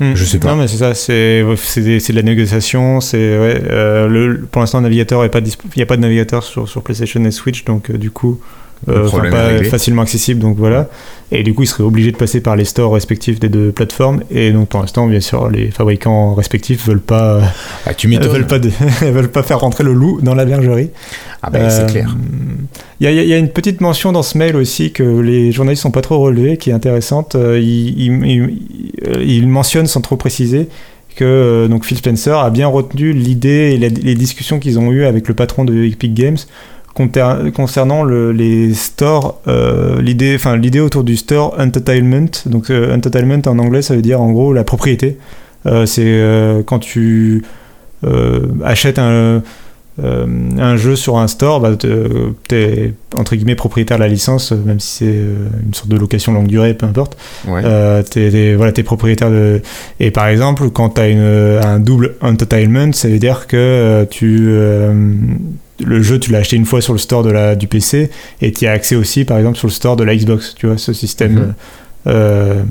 Mm. Je sais pas. Non, mais c'est ça, c'est, c'est, de la négociation. C'est, ouais, le, pour l'instant, navigateur, il n'y a pas de navigateur sur, sur PlayStation et Switch, donc du coup, euh, pas facilement accessible, donc voilà. Et du coup, ils seraient obligés de passer par les stores respectifs des deux plateformes. Et donc, pour l'instant, bien sûr, les fabricants respectifs veulent pas, ah, tu veulent pas, veulent pas faire rentrer le loup dans la bergerie. Ah ben, c'est clair. Il y, y, a une petite mention dans ce mail aussi que les journalistes sont pas trop relevés, qui est intéressante. Il, il, il mentionne sans trop préciser que donc Phil Spencer a bien retenu l'idée et les discussions qu'ils ont eues avec le patron de Epic Games concernant le, les stores, euh, l'idée, enfin l'idée autour du store entertainment. Donc euh, entertainment en anglais, ça veut dire en gros la propriété. Euh, c'est quand tu achètes un un jeu sur un store, bah, tu es entre guillemets propriétaire de la licence, même si c'est une sorte de location longue durée, peu importe. Ouais. tu es, voilà, es propriétaire de. Et par exemple, quand tu as un double entertainment, ça veut dire que tu le jeu, tu l'as acheté une fois sur le store de la, du PC et tu as accès aussi, par exemple, sur le store de la Xbox, tu vois, ce système. Mhm. Euh,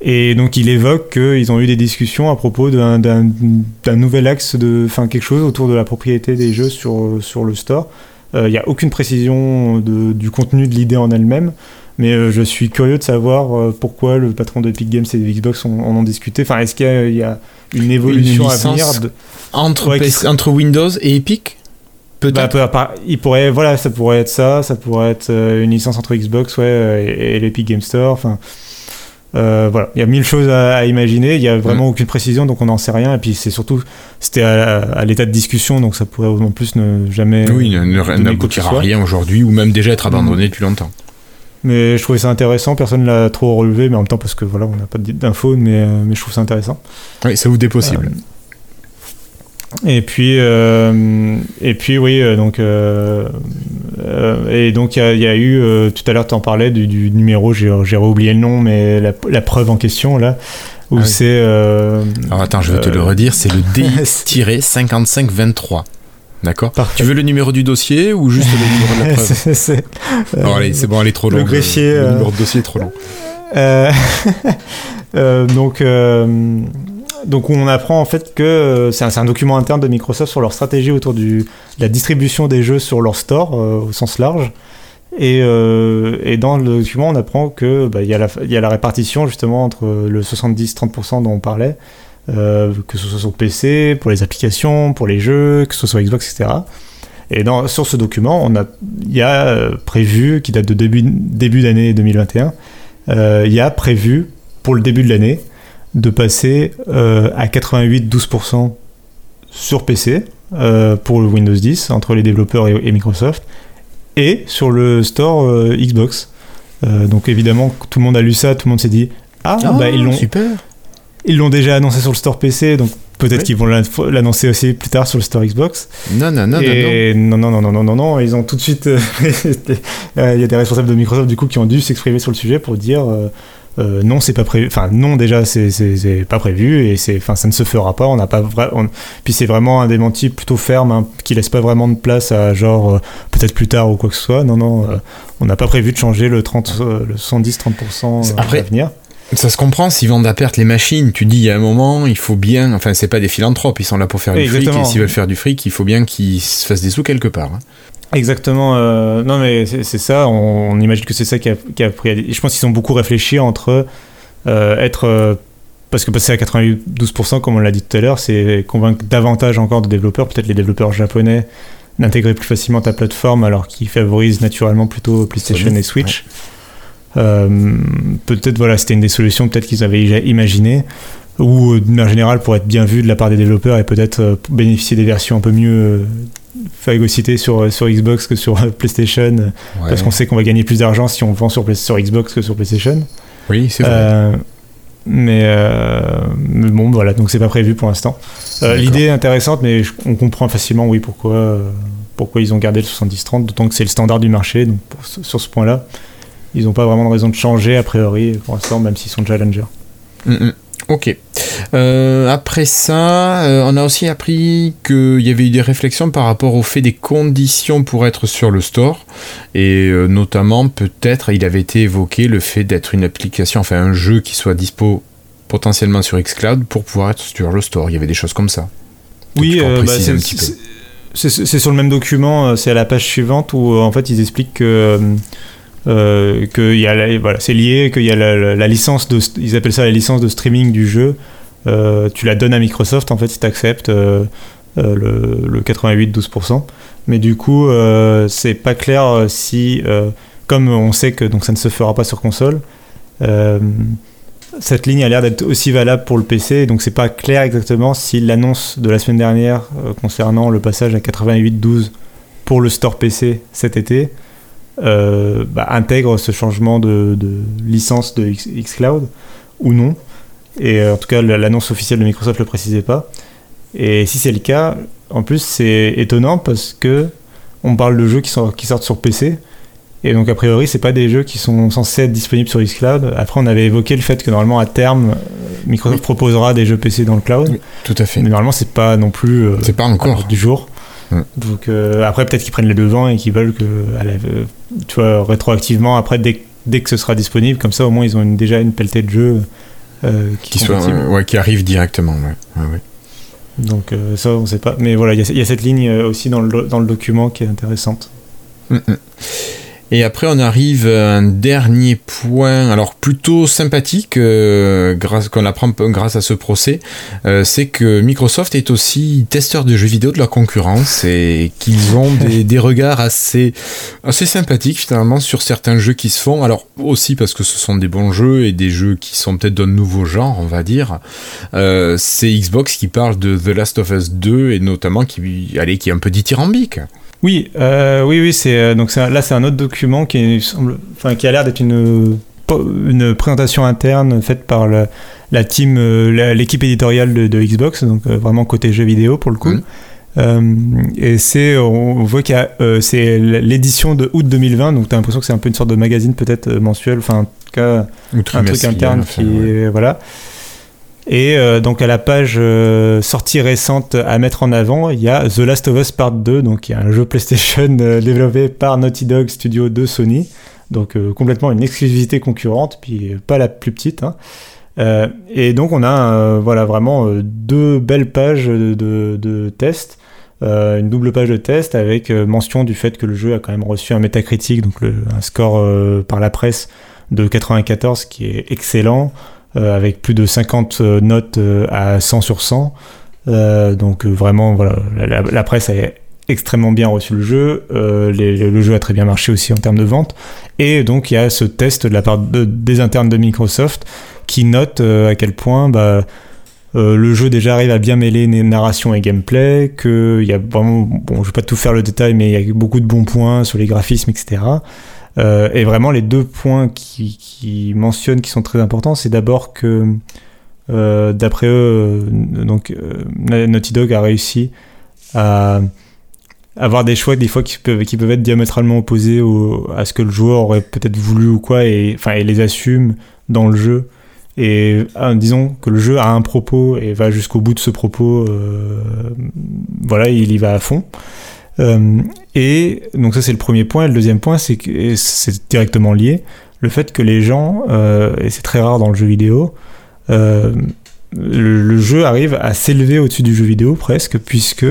et donc, il évoque qu'ils ont eu des discussions à propos d'un nouvel axe, de, enfin, quelque chose autour de la propriété des jeux sur, sur le store. Euh, il n'y a aucune précision de, du contenu de l'idée en elle-même. Mais euh, je suis curieux de savoir pourquoi le patron de Epic Games et de Xbox en ont discuté. Enfin, est-ce qu'il y, a une évolution à venir entre, entre Windows et Epic? Bah, il pourrait, voilà, ça pourrait être ça, ça pourrait être euh, une licence entre Xbox, ouais, euh, et, l'Epic Game Store. Enfin, euh, voilà, il y a mille choses à, imaginer. Il y a vraiment aucune précision, donc on n'en sait rien. Et puis c'est surtout, c'était à, l'état de discussion, donc ça pourrait en plus ne jamais. Oui, n'aboutira à rien aujourd'hui, ou même déjà être abandonné depuis longtemps. Mais je trouvais ça intéressant. Personne l'a trop relevé, mais en même temps parce que voilà, on n'a pas d'infos, mais, mais je trouve ça intéressant. Oui, ça vous est possible. Et puis, euh, et puis oui, euh, donc, euh, et donc il y, a eu, tout à l'heure tu en parlais du, numéro, j'ai oublié le nom, mais la, preuve en question là, où ah c'est. Alors attends, je vais te le redire, c'est le D-5523. D'accord? Tu veux le numéro du dossier ou juste le numéro de la preuve? C'est, allez, c'est bon, elle est trop longue. Le greffier. Le, numéro de dossier est trop long. donc donc on apprend en fait que euh, c'est un, document interne de Microsoft sur leur stratégie autour de la distribution des jeux sur leur store euh, au sens large. Euh, et, dans le document, on apprend que bah, il y, a la répartition justement entre le 70-30% dont on parlait, que ce soit sur PC, pour les applications, pour les jeux, que ce soit Xbox, etc. Et dans, sur ce document, on a, il y a prévu, qui date de début, début d'année 2021, il y a prévu pour le début de l'année de passer euh, à 88-12% sur PC euh, pour le Windows 10 entre les développeurs et, Microsoft et sur le store euh, Xbox. donc évidemment, tout le monde a lu ça, tout le monde s'est dit ah, ah bah ils l'ont super. Ils l'ont déjà annoncé sur le store PC, donc peut-être qu'ils vont l'annoncer aussi plus tard sur le store Xbox. Non, non, non, et non, non, non, non, non, non, non, ils ont tout de suite. Il y a des responsables de Microsoft du coup qui ont dû s'exprimer sur le sujet pour dire euh, non, c'est pas prévu. Enfin, non, déjà, c'est pas prévu et c'est, enfin, ça ne se fera pas. On n'a pas Puis c'est vraiment un démenti plutôt ferme hein, qui laisse pas vraiment de place à genre euh, peut-être plus tard ou quoi que ce soit. Non, non, euh, on n'a pas prévu de changer le 30, le 110-30% à venir. Ça se comprend s'ils vendent à perte les machines. Tu dis, il y a un moment, il faut bien. Enfin, c'est pas des philanthropes, ils sont là pour faire du fric. Et s'ils veulent faire du fric, il faut bien qu'ils se fassent des sous quelque part. Hein. Exactement. Euh, non, mais c'est ça. On, imagine que c'est ça qui a, qui a, pris. Je pense qu'ils ont beaucoup réfléchi entre euh, être. Euh, parce que passer à 92%, comme on l'a dit tout à l'heure, c'est convaincre davantage encore de développeurs, peut-être les développeurs japonais, d'intégrer plus facilement ta plateforme alors qu'ils favorisent naturellement plutôt PlayStation et Switch. peut-être voilà, c'était une des solutions peut-être qu'ils avaient imaginé ou d'une manière générale pour être bien vu de la part des développeurs et peut-être bénéficier des versions un peu mieux phagocyté sur, sur Xbox que sur PlayStation, parce qu'on sait qu'on va gagner plus d'argent si on vend sur, sur Xbox que sur PlayStation. Oui, c'est vrai. Euh, mais, euh, mais, bon, voilà, donc c'est pas prévu pour l'instant. Euh, l'idée est intéressante, mais on comprend facilement, oui, pourquoi, pourquoi ils ont gardé le 70-30, d'autant que c'est le standard du marché, donc sur ce point-là, ils n'ont pas vraiment de raison de changer a priori pour l'instant, même s'ils sont challenger. Mm, mm. Ok. Euh, après ça, euh, on a aussi appris qu'il y avait eu des réflexions par rapport au fait des conditions pour être sur le store. Et euh, notamment, peut-être, il avait été évoqué le fait d'être une application, enfin un jeu qui soit dispo potentiellement sur Xcloud pour pouvoir être sur le store. Il y avait des choses comme ça. Oui, bah, c'est sur le même document, c'est à la page suivante où en fait ils expliquent que euh, que voilà, c'est lié, qu'il y a la, licence de, ils appellent ça la licence de streaming du jeu. Euh, tu la donnes à Microsoft en fait si tu acceptes euh, le, le 88-12%. Mais du coup, c'est pas clair si, comme on sait que donc ça ne se fera pas sur console, cette ligne a l'air d'être aussi valable pour le PC, donc c'est pas clair exactement si l'annonce de la semaine dernière concernant le passage à 88-12 pour le store PC cet été euh, bah, intègre ce changement de, licence de xCloud ou non. Et euh, en tout cas, l'annonce officielle de Microsoft ne le précisait pas. Et si c'est le cas, en plus, c'est étonnant parce que on parle de jeux qui, sont, qui sortent sur PC. Et donc, a priori, c'est pas des jeux qui sont censés être disponibles sur xCloud. Après, on avait évoqué le fait que normalement, à terme, Microsoft proposera des jeux PC dans le cloud. tout à fait. Mais normalement, c'est pas non plus. Euh, c'est pas encore. Du jour. Donc euh, après peut-être qu'ils prennent les devants et qu'ils veulent que tu vois rétroactivement après dès, dès, que ce sera disponible comme ça au moins ils ont déjà une pelletée de jeux euh, qui, soit, ouais, qui arrive directement ouais. donc euh, ça on sait pas. Mais voilà il y, y, a cette ligne aussi dans le, dans le document qui est intéressante. Mm, mm. Et après, on arrive à un dernier point, alors plutôt sympathique, euh, grâce qu'on apprend grâce à ce procès, euh, c'est que Microsoft est aussi testeur de jeux vidéo de leur concurrence et qu'ils ont des, regards assez, assez sympathiques finalement sur certains jeux qui se font. Alors aussi parce que ce sont des bons jeux et des jeux qui sont peut-être d'un nouveau genre, on va dire. Euh, c'est Xbox qui parle de The Last of Us 2 et notamment qui, allez, qui est un peu dithyrambique. Oui, euh, oui, oui, c'est euh, donc là c'est un autre document qui semble, enfin qui a l'air d'être une une présentation interne faite par la team, euh, l'équipe éditoriale de, Xbox, donc vraiment côté jeux vidéo pour le coup. et c'est, on voit qu'il c'est l'édition de août 2020, donc tu as l'impression que c'est un peu une sorte de magazine peut-être mensuel, enfin en tout cas un truc interne qui, voilà. Et euh, donc à la page euh, sortie récente à mettre en avant, il y a The Last of Us Part 2, donc il y a un jeu PlayStation euh, développé par Naughty Dog Studio de Sony, donc complètement une exclusivité concurrente, puis pas la plus petite. Hein. et donc on a voilà vraiment deux belles pages de, de tests. une double page de test avec mention du fait que le jeu a quand même reçu un métacritique, donc un score par la presse de 94 qui est excellent. Euh, avec plus de 50 euh, notes euh, à 100 sur 100. donc vraiment, voilà, la, presse a extrêmement bien reçu le jeu. le jeu a très bien marché aussi en termes de vente. Et donc il y a ce test de la part des internes de Microsoft qui note à quel point bah, le jeu déjà arrive à bien mêler narration et gameplay, qu'il y a vraiment, bon, je vais pas tout faire le détail, mais il y a beaucoup de bons points sur les graphismes, etc. Euh, et vraiment, les deux points qui, mentionnent qui sont très importants, c'est d'abord que, euh, d'après eux, euh, donc, Naughty Dog a réussi à avoir des choix des fois qui peuvent, qui peuvent être diamétralement opposés à ce que le joueur aurait peut-être voulu ou quoi, et, enfin, et les assume dans le jeu. Et disons que le jeu a un propos et va jusqu'au bout de ce propos, voilà, il y va à fond. Euh, et donc ça c'est le premier point. Et le deuxième point, c'est que c'est directement lié, le fait que les gens, euh, et c'est très rare dans le jeu vidéo, euh, le, jeu arrive à s'élever au-dessus du jeu vidéo presque, puisque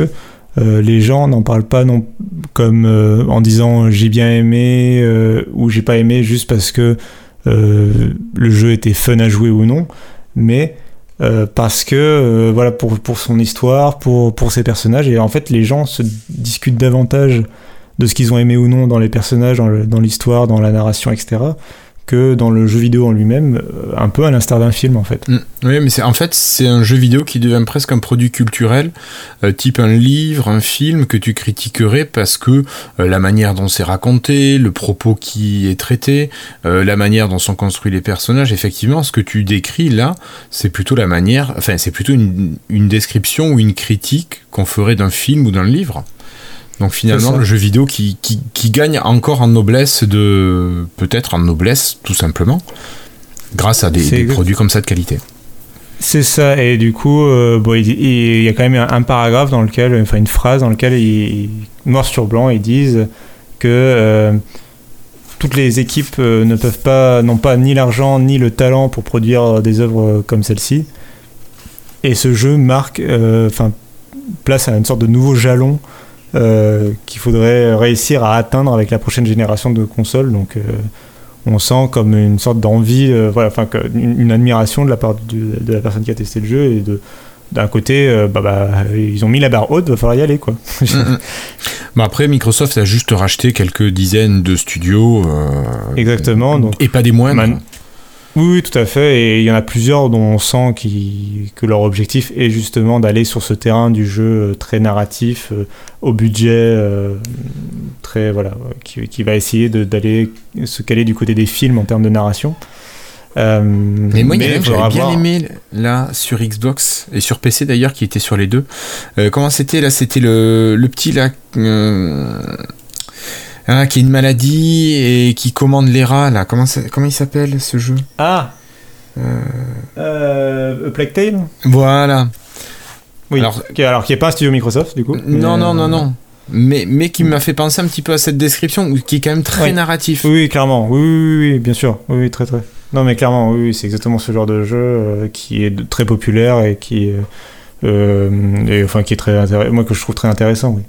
les gens n'en parlent pas non, comme en disant j'ai bien aimé ou j'ai pas aimé juste parce que le jeu était fun à jouer ou non, mais euh, parce que euh, voilà pour, pour son histoire, pour, pour ses personnages et en fait les gens se discutent davantage de ce qu'ils ont aimé ou non dans les personnages, dans l'histoire, dans la narration, etc que dans le jeu vidéo en lui-même, euh, un peu à l'instar d'un film en fait. Mm. Oui, mais c'est en fait c'est un jeu vidéo qui devient presque un produit culturel, euh, type un livre, un film que tu critiquerais parce que euh, la manière dont c'est raconté, le propos qui est traité, la manière dont sont construits les personnages. Effectivement, ce que tu décris là, c'est plutôt la manière, enfin c'est plutôt une, une description ou une critique qu'on ferait d'un film ou d'un livre. Donc finalement, le jeu vidéo qui, qui, gagne encore en noblesse de... Peut-être en noblesse, tout simplement, grâce à des, produits comme ça de qualité. C'est ça, et du coup, euh, bon, il, y a quand même un, paragraphe dans lequel, enfin une phrase dans laquelle, ils, noir sur blanc, ils disent que euh, toutes les équipes euh, ne peuvent pas, n'ont pas ni l'argent ni le talent pour produire des œuvres comme celle-ci. Et ce jeu marque, enfin, place à une sorte de nouveau jalon qu'il faudrait réussir à atteindre avec la prochaine génération de consoles. Donc on sent comme une sorte d'envie, voilà, enfin une, une, admiration de la part de la personne qui a testé le jeu et de d'un côté, bah, bah, ils ont mis la barre haute, va falloir y aller quoi. bah après, Microsoft a juste racheté quelques dizaines de studios. Euh, Exactement. Donc, et pas des moindres. Oui, oui, tout à fait. Et il y en a plusieurs dont on sent qui, que leur objectif est justement d'aller sur ce terrain du jeu euh, très narratif, euh, au budget très voilà, qui, qui va essayer d'aller se caler du côté des films en termes de narration. Euh, mais moi, il y a j'avais bien aimé là sur Xbox et sur PC d'ailleurs, qui était sur les deux. Euh, comment c'était là? C'était le, le, petit là. Euh, hein, qui a une maladie et qui commande les rats là. Comment, comment il s'appelle ce jeu? Ah euh... Plague Tale? Voilà. Oui, alors, qui, alors qui est pas un studio Microsoft du coup Non, non, non, non. Mais, mais qui m'a fait penser un petit peu à cette description, qui est quand même très narratif. Oui, clairement. Oui, oui, oui, bien sûr. Oui, très, très. Non, mais clairement, oui, c'est exactement ce genre de jeu euh, qui est très populaire et qui, euh, et, enfin, qui est très moi que je trouve très intéressant. Oui.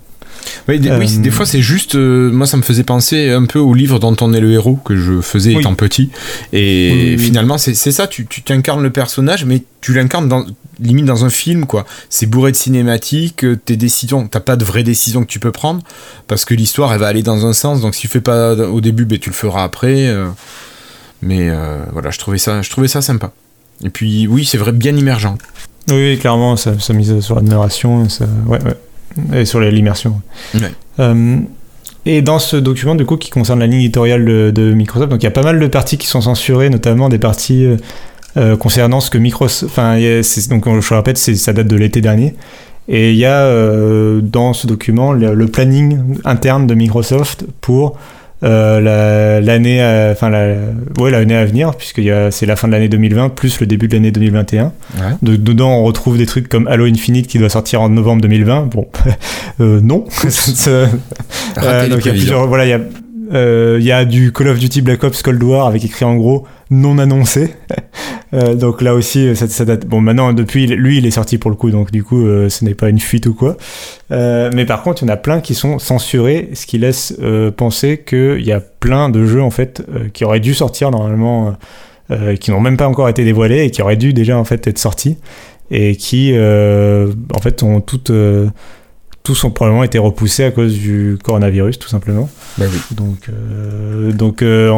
Oui, des, des fois c'est juste, euh, moi ça me faisait penser un peu au livre dont on est le héros que je faisais étant petit. Et finalement c'est ça, tu t'incarnes le personnage, mais tu l'incarnes dans, limite dans un film quoi. C'est bourré de cinématiques, tes décisions, t'as pas de vraies décisions que tu peux prendre parce que l'histoire elle va aller dans un sens. Donc si tu fais pas au début, ben, tu le feras après. Mais euh, voilà, je trouvais, ça, je trouvais ça sympa. Et puis, oui, c'est vrai, bien immergent. Oui, clairement, ça, ça mise sur l'admiration ouais, ouais, et sur l'immersion. Euh, et dans ce document, du coup, qui concerne la ligne éditoriale de, Microsoft, donc il y a pas mal de parties qui sont censurées, notamment des parties euh, concernant ce que Microsoft. Enfin, donc je répète, ça date de l'été dernier. Et il y a dans ce document le, planning interne de Microsoft pour euh, l'année enfin la, ouais, l'année à venir puisque c'est la fin de l'année 2020 plus le début de l'année 2021 de, dedans on retrouve des trucs comme Halo Infinite qui doit sortir en novembre 2020 bon euh, non. Euh, donc il y a voilà il y a euh, y a du Call of Duty Black Ops Cold War avec écrit en gros non annoncé. Euh, donc là aussi, ça, ça, date. Bon, maintenant, depuis, lui, il est sorti pour le coup, donc du coup, euh, ce n'est pas une fuite ou quoi. mais par contre, il y en a plein qui sont censurés, ce qui laisse penser qu'il y a plein de jeux en fait qui auraient dû sortir normalement, qui n'ont même pas encore été dévoilés et qui auraient dû déjà en fait être sortis et qui en fait ont toutes tous ont probablement été repoussés à cause du coronavirus, tout simplement. Bah oui. Donc, euh, donc, euh,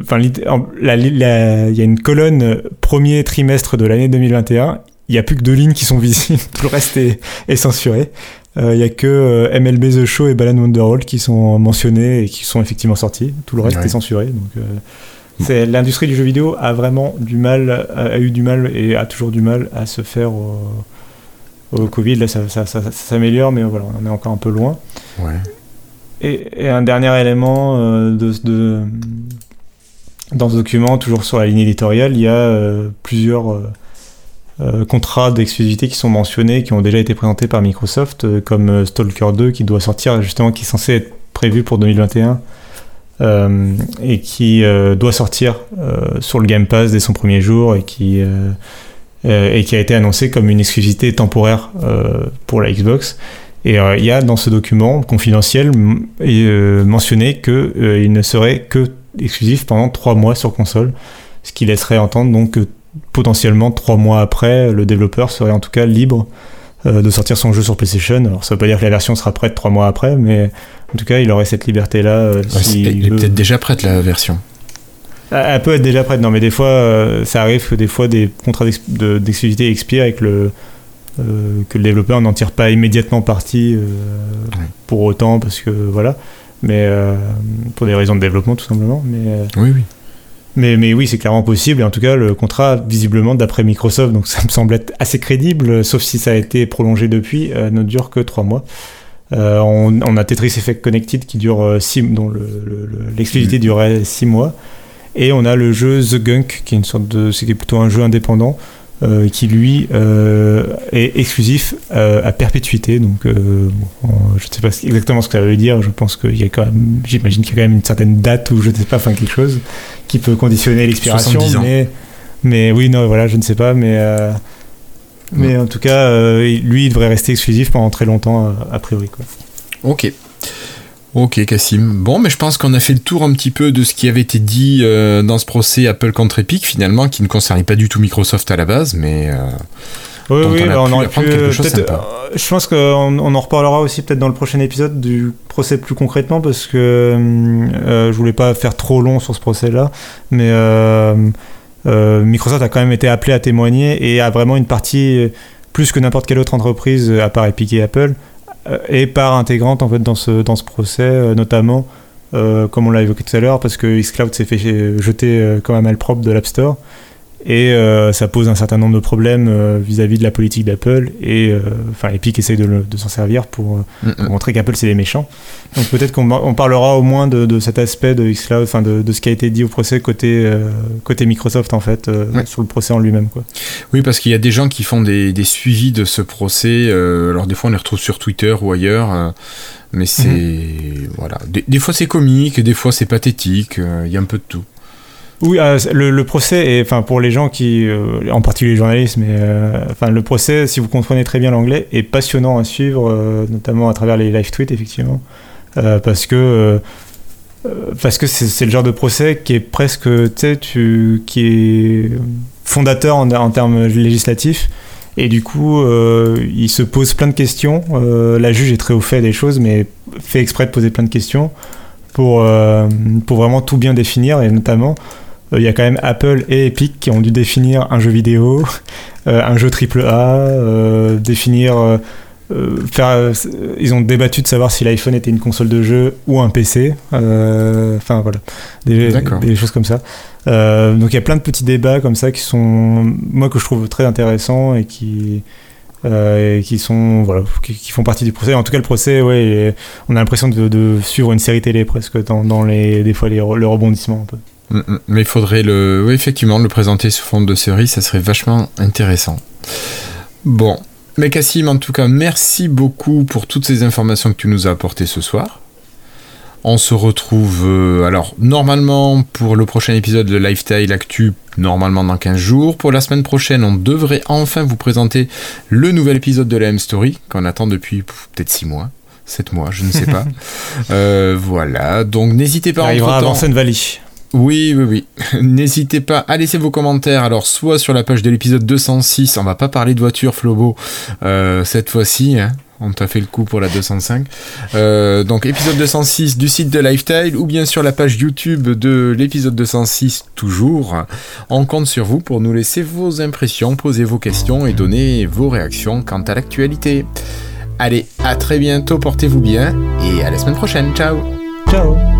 enfin, il y a une colonne premier trimestre de l'année 2021. Il n'y a plus que deux lignes qui sont visibles. Tout le reste est, censuré. Euh, il n'y a que MLB The Show et Balan Wonderworld qui sont mentionnés et qui sont effectivement sortis. Tout le reste est censuré. Donc, c'est l'industrie du jeu vidéo a vraiment du mal, a, eu du mal et a toujours du mal à se faire au Covid, là, ça, s'améliore, mais voilà, on en est encore un peu loin. Et, un dernier élément euh, de, dans ce document, toujours sur la ligne éditoriale, il y a euh, plusieurs euh, contrats d'exclusivité qui sont mentionnés, qui ont déjà été présentés par Microsoft, comme Stalker 2, qui doit sortir, justement, qui est censé être prévu pour 2021. et qui doit sortir sur le Game Pass dès son premier jour et qui et qui a été annoncé comme une exclusivité temporaire euh, pour la Xbox. Et euh, il y a dans ce document confidentiel mentionné qu'il ne serait que exclusif pendant trois mois sur console, ce qui laisserait entendre donc que potentiellement trois mois après, le développeur serait en tout cas libre de sortir son jeu sur PlayStation. Alors ça veut pas dire que la version sera prête trois mois après, mais en tout cas il aurait cette liberté-là. il est peut-être déjà prête la version. Elle peut être déjà prête, non, mais des fois, euh, ça arrive que des fois des contrats d'exclusivité expirent et que le, euh, que le développeur n'en tire pas immédiatement parti euh, pour autant, parce que voilà, mais pour des raisons de développement tout simplement. Mais, oui, oui. Mais, mais oui, c'est clairement possible, et en tout cas, le contrat, visiblement, d'après Microsoft, donc ça me semble être assez crédible, sauf si ça a été prolongé depuis, ne dure que trois mois. on, on, a Tetris Effect Connected qui dure 6 dont l'exclusivité mm. durait 6 mois. Et on a le jeu The Gunk, qui est une sorte de, c'est plutôt un jeu indépendant, euh, qui lui euh, est exclusif euh, à perpétuité. Donc, je ne sais pas exactement ce que ça veut dire. Je pense qu'il y a quand même, j'imagine qu'il y a quand même une certaine date ou je ne sais pas, enfin quelque chose qui peut conditionner l'expiration. Mais, mais oui, non, voilà, je ne sais pas, mais Mais en tout cas, lui, il devrait rester exclusif pendant très longtemps, a priori. Quoi. Ok. Ok, Cassim. Bon, mais je pense qu'on a fait le tour un petit peu de ce qui avait été dit dans ce procès Apple contre Epic, finalement, qui ne concernait pas du tout Microsoft à la base, mais. Oui, oui, on, on aurait pu. je pense qu'on on en reparlera aussi peut-être dans le prochain épisode du procès plus concrètement parce que euh, je voulais pas faire trop long sur ce procès-là, mais euh, euh, Microsoft a quand même été appelé à témoigner et a vraiment une partie plus que n'importe quelle autre entreprise à part Epic et Apple et part intégrante en fait dans ce dans ce procès notamment. comme on l'a évoqué tout à l'heure, parce que xCloud s'est fait jeter comme un malpropre de l'App Store. Et euh, ça pose un certain nombre de problèmes euh, vis-à-vis de la politique d'Apple. Et euh, enfin, Epic essaye de, s'en servir pour, mm, mm. montrer qu'Apple c'est des méchants. Donc peut-être qu'on parlera au moins de, cet aspect de xCloud, enfin de, de, ce qui a été dit au procès côté, côté Microsoft en fait, sur le procès en lui-même. Oui, parce qu'il y a des gens qui font des, suivis de ce procès. alors des fois on les retrouve sur Twitter ou ailleurs. mais c'est. Mm-hmm. Voilà. des fois c'est comique, des fois c'est pathétique. Il y a un peu de tout. Oui, euh, le, procès, est, enfin pour les gens qui, euh, en particulier les journalistes, mais euh, le procès, si vous comprenez très bien l'anglais, est passionnant à suivre, notamment à travers les live tweets effectivement, parce que parce que c'est le genre de procès qui est presque, tu sais, qui est fondateur en, en, termes législatifs. Et du coup, il se pose plein de questions. la juge est très au fait des choses, mais fait exprès de poser plein de questions pour, pour vraiment tout bien définir, et notamment il y a quand même Apple et Epic qui ont dû définir un jeu vidéo, euh, un jeu AAA, euh, définir. faire, ils ont débattu de savoir si l'iPhone était une console de jeu ou un PC. Enfin voilà, des, des, choses comme ça. donc il y a plein de petits débats comme ça qui sont, moi que je trouve très intéressants et qui, et qui sont voilà qui, font partie du procès en tout cas le procès ouais on a l'impression de, suivre une série télé presque dans, dans les des fois les, le rebondissement un peu. Mais il faudrait le, oui, effectivement, le présenter sous forme de série, ça serait vachement intéressant. Bon, mais Cassim, en tout cas, merci beaucoup pour toutes ces informations que tu nous as apportées ce soir. On se retrouve, euh, alors, normalement, pour le prochain épisode de Lifestyle Actu, normalement dans 15 jours. Pour la semaine prochaine, on devrait enfin vous présenter le nouvel épisode de la M-Story, qu'on attend depuis peut-être 6 mois. 7 mois, je ne sais pas. Euh, voilà, donc n'hésitez pas à arrivera avant Valley. Oui, oui, oui. N'hésitez pas à laisser vos commentaires. Alors, soit sur la page de l'épisode 206, on va pas parler de voiture, Flobo, euh, cette fois-ci. Hein. On t'a fait le coup pour la 205. Euh, donc, épisode 206 du site de Lifestyle ou bien sur la page YouTube de l'épisode 206, toujours. On compte sur vous pour nous laisser vos impressions, poser vos questions et donner vos réactions quant à l'actualité. Allez, à très bientôt, portez-vous bien et à la semaine prochaine. Ciao Ciao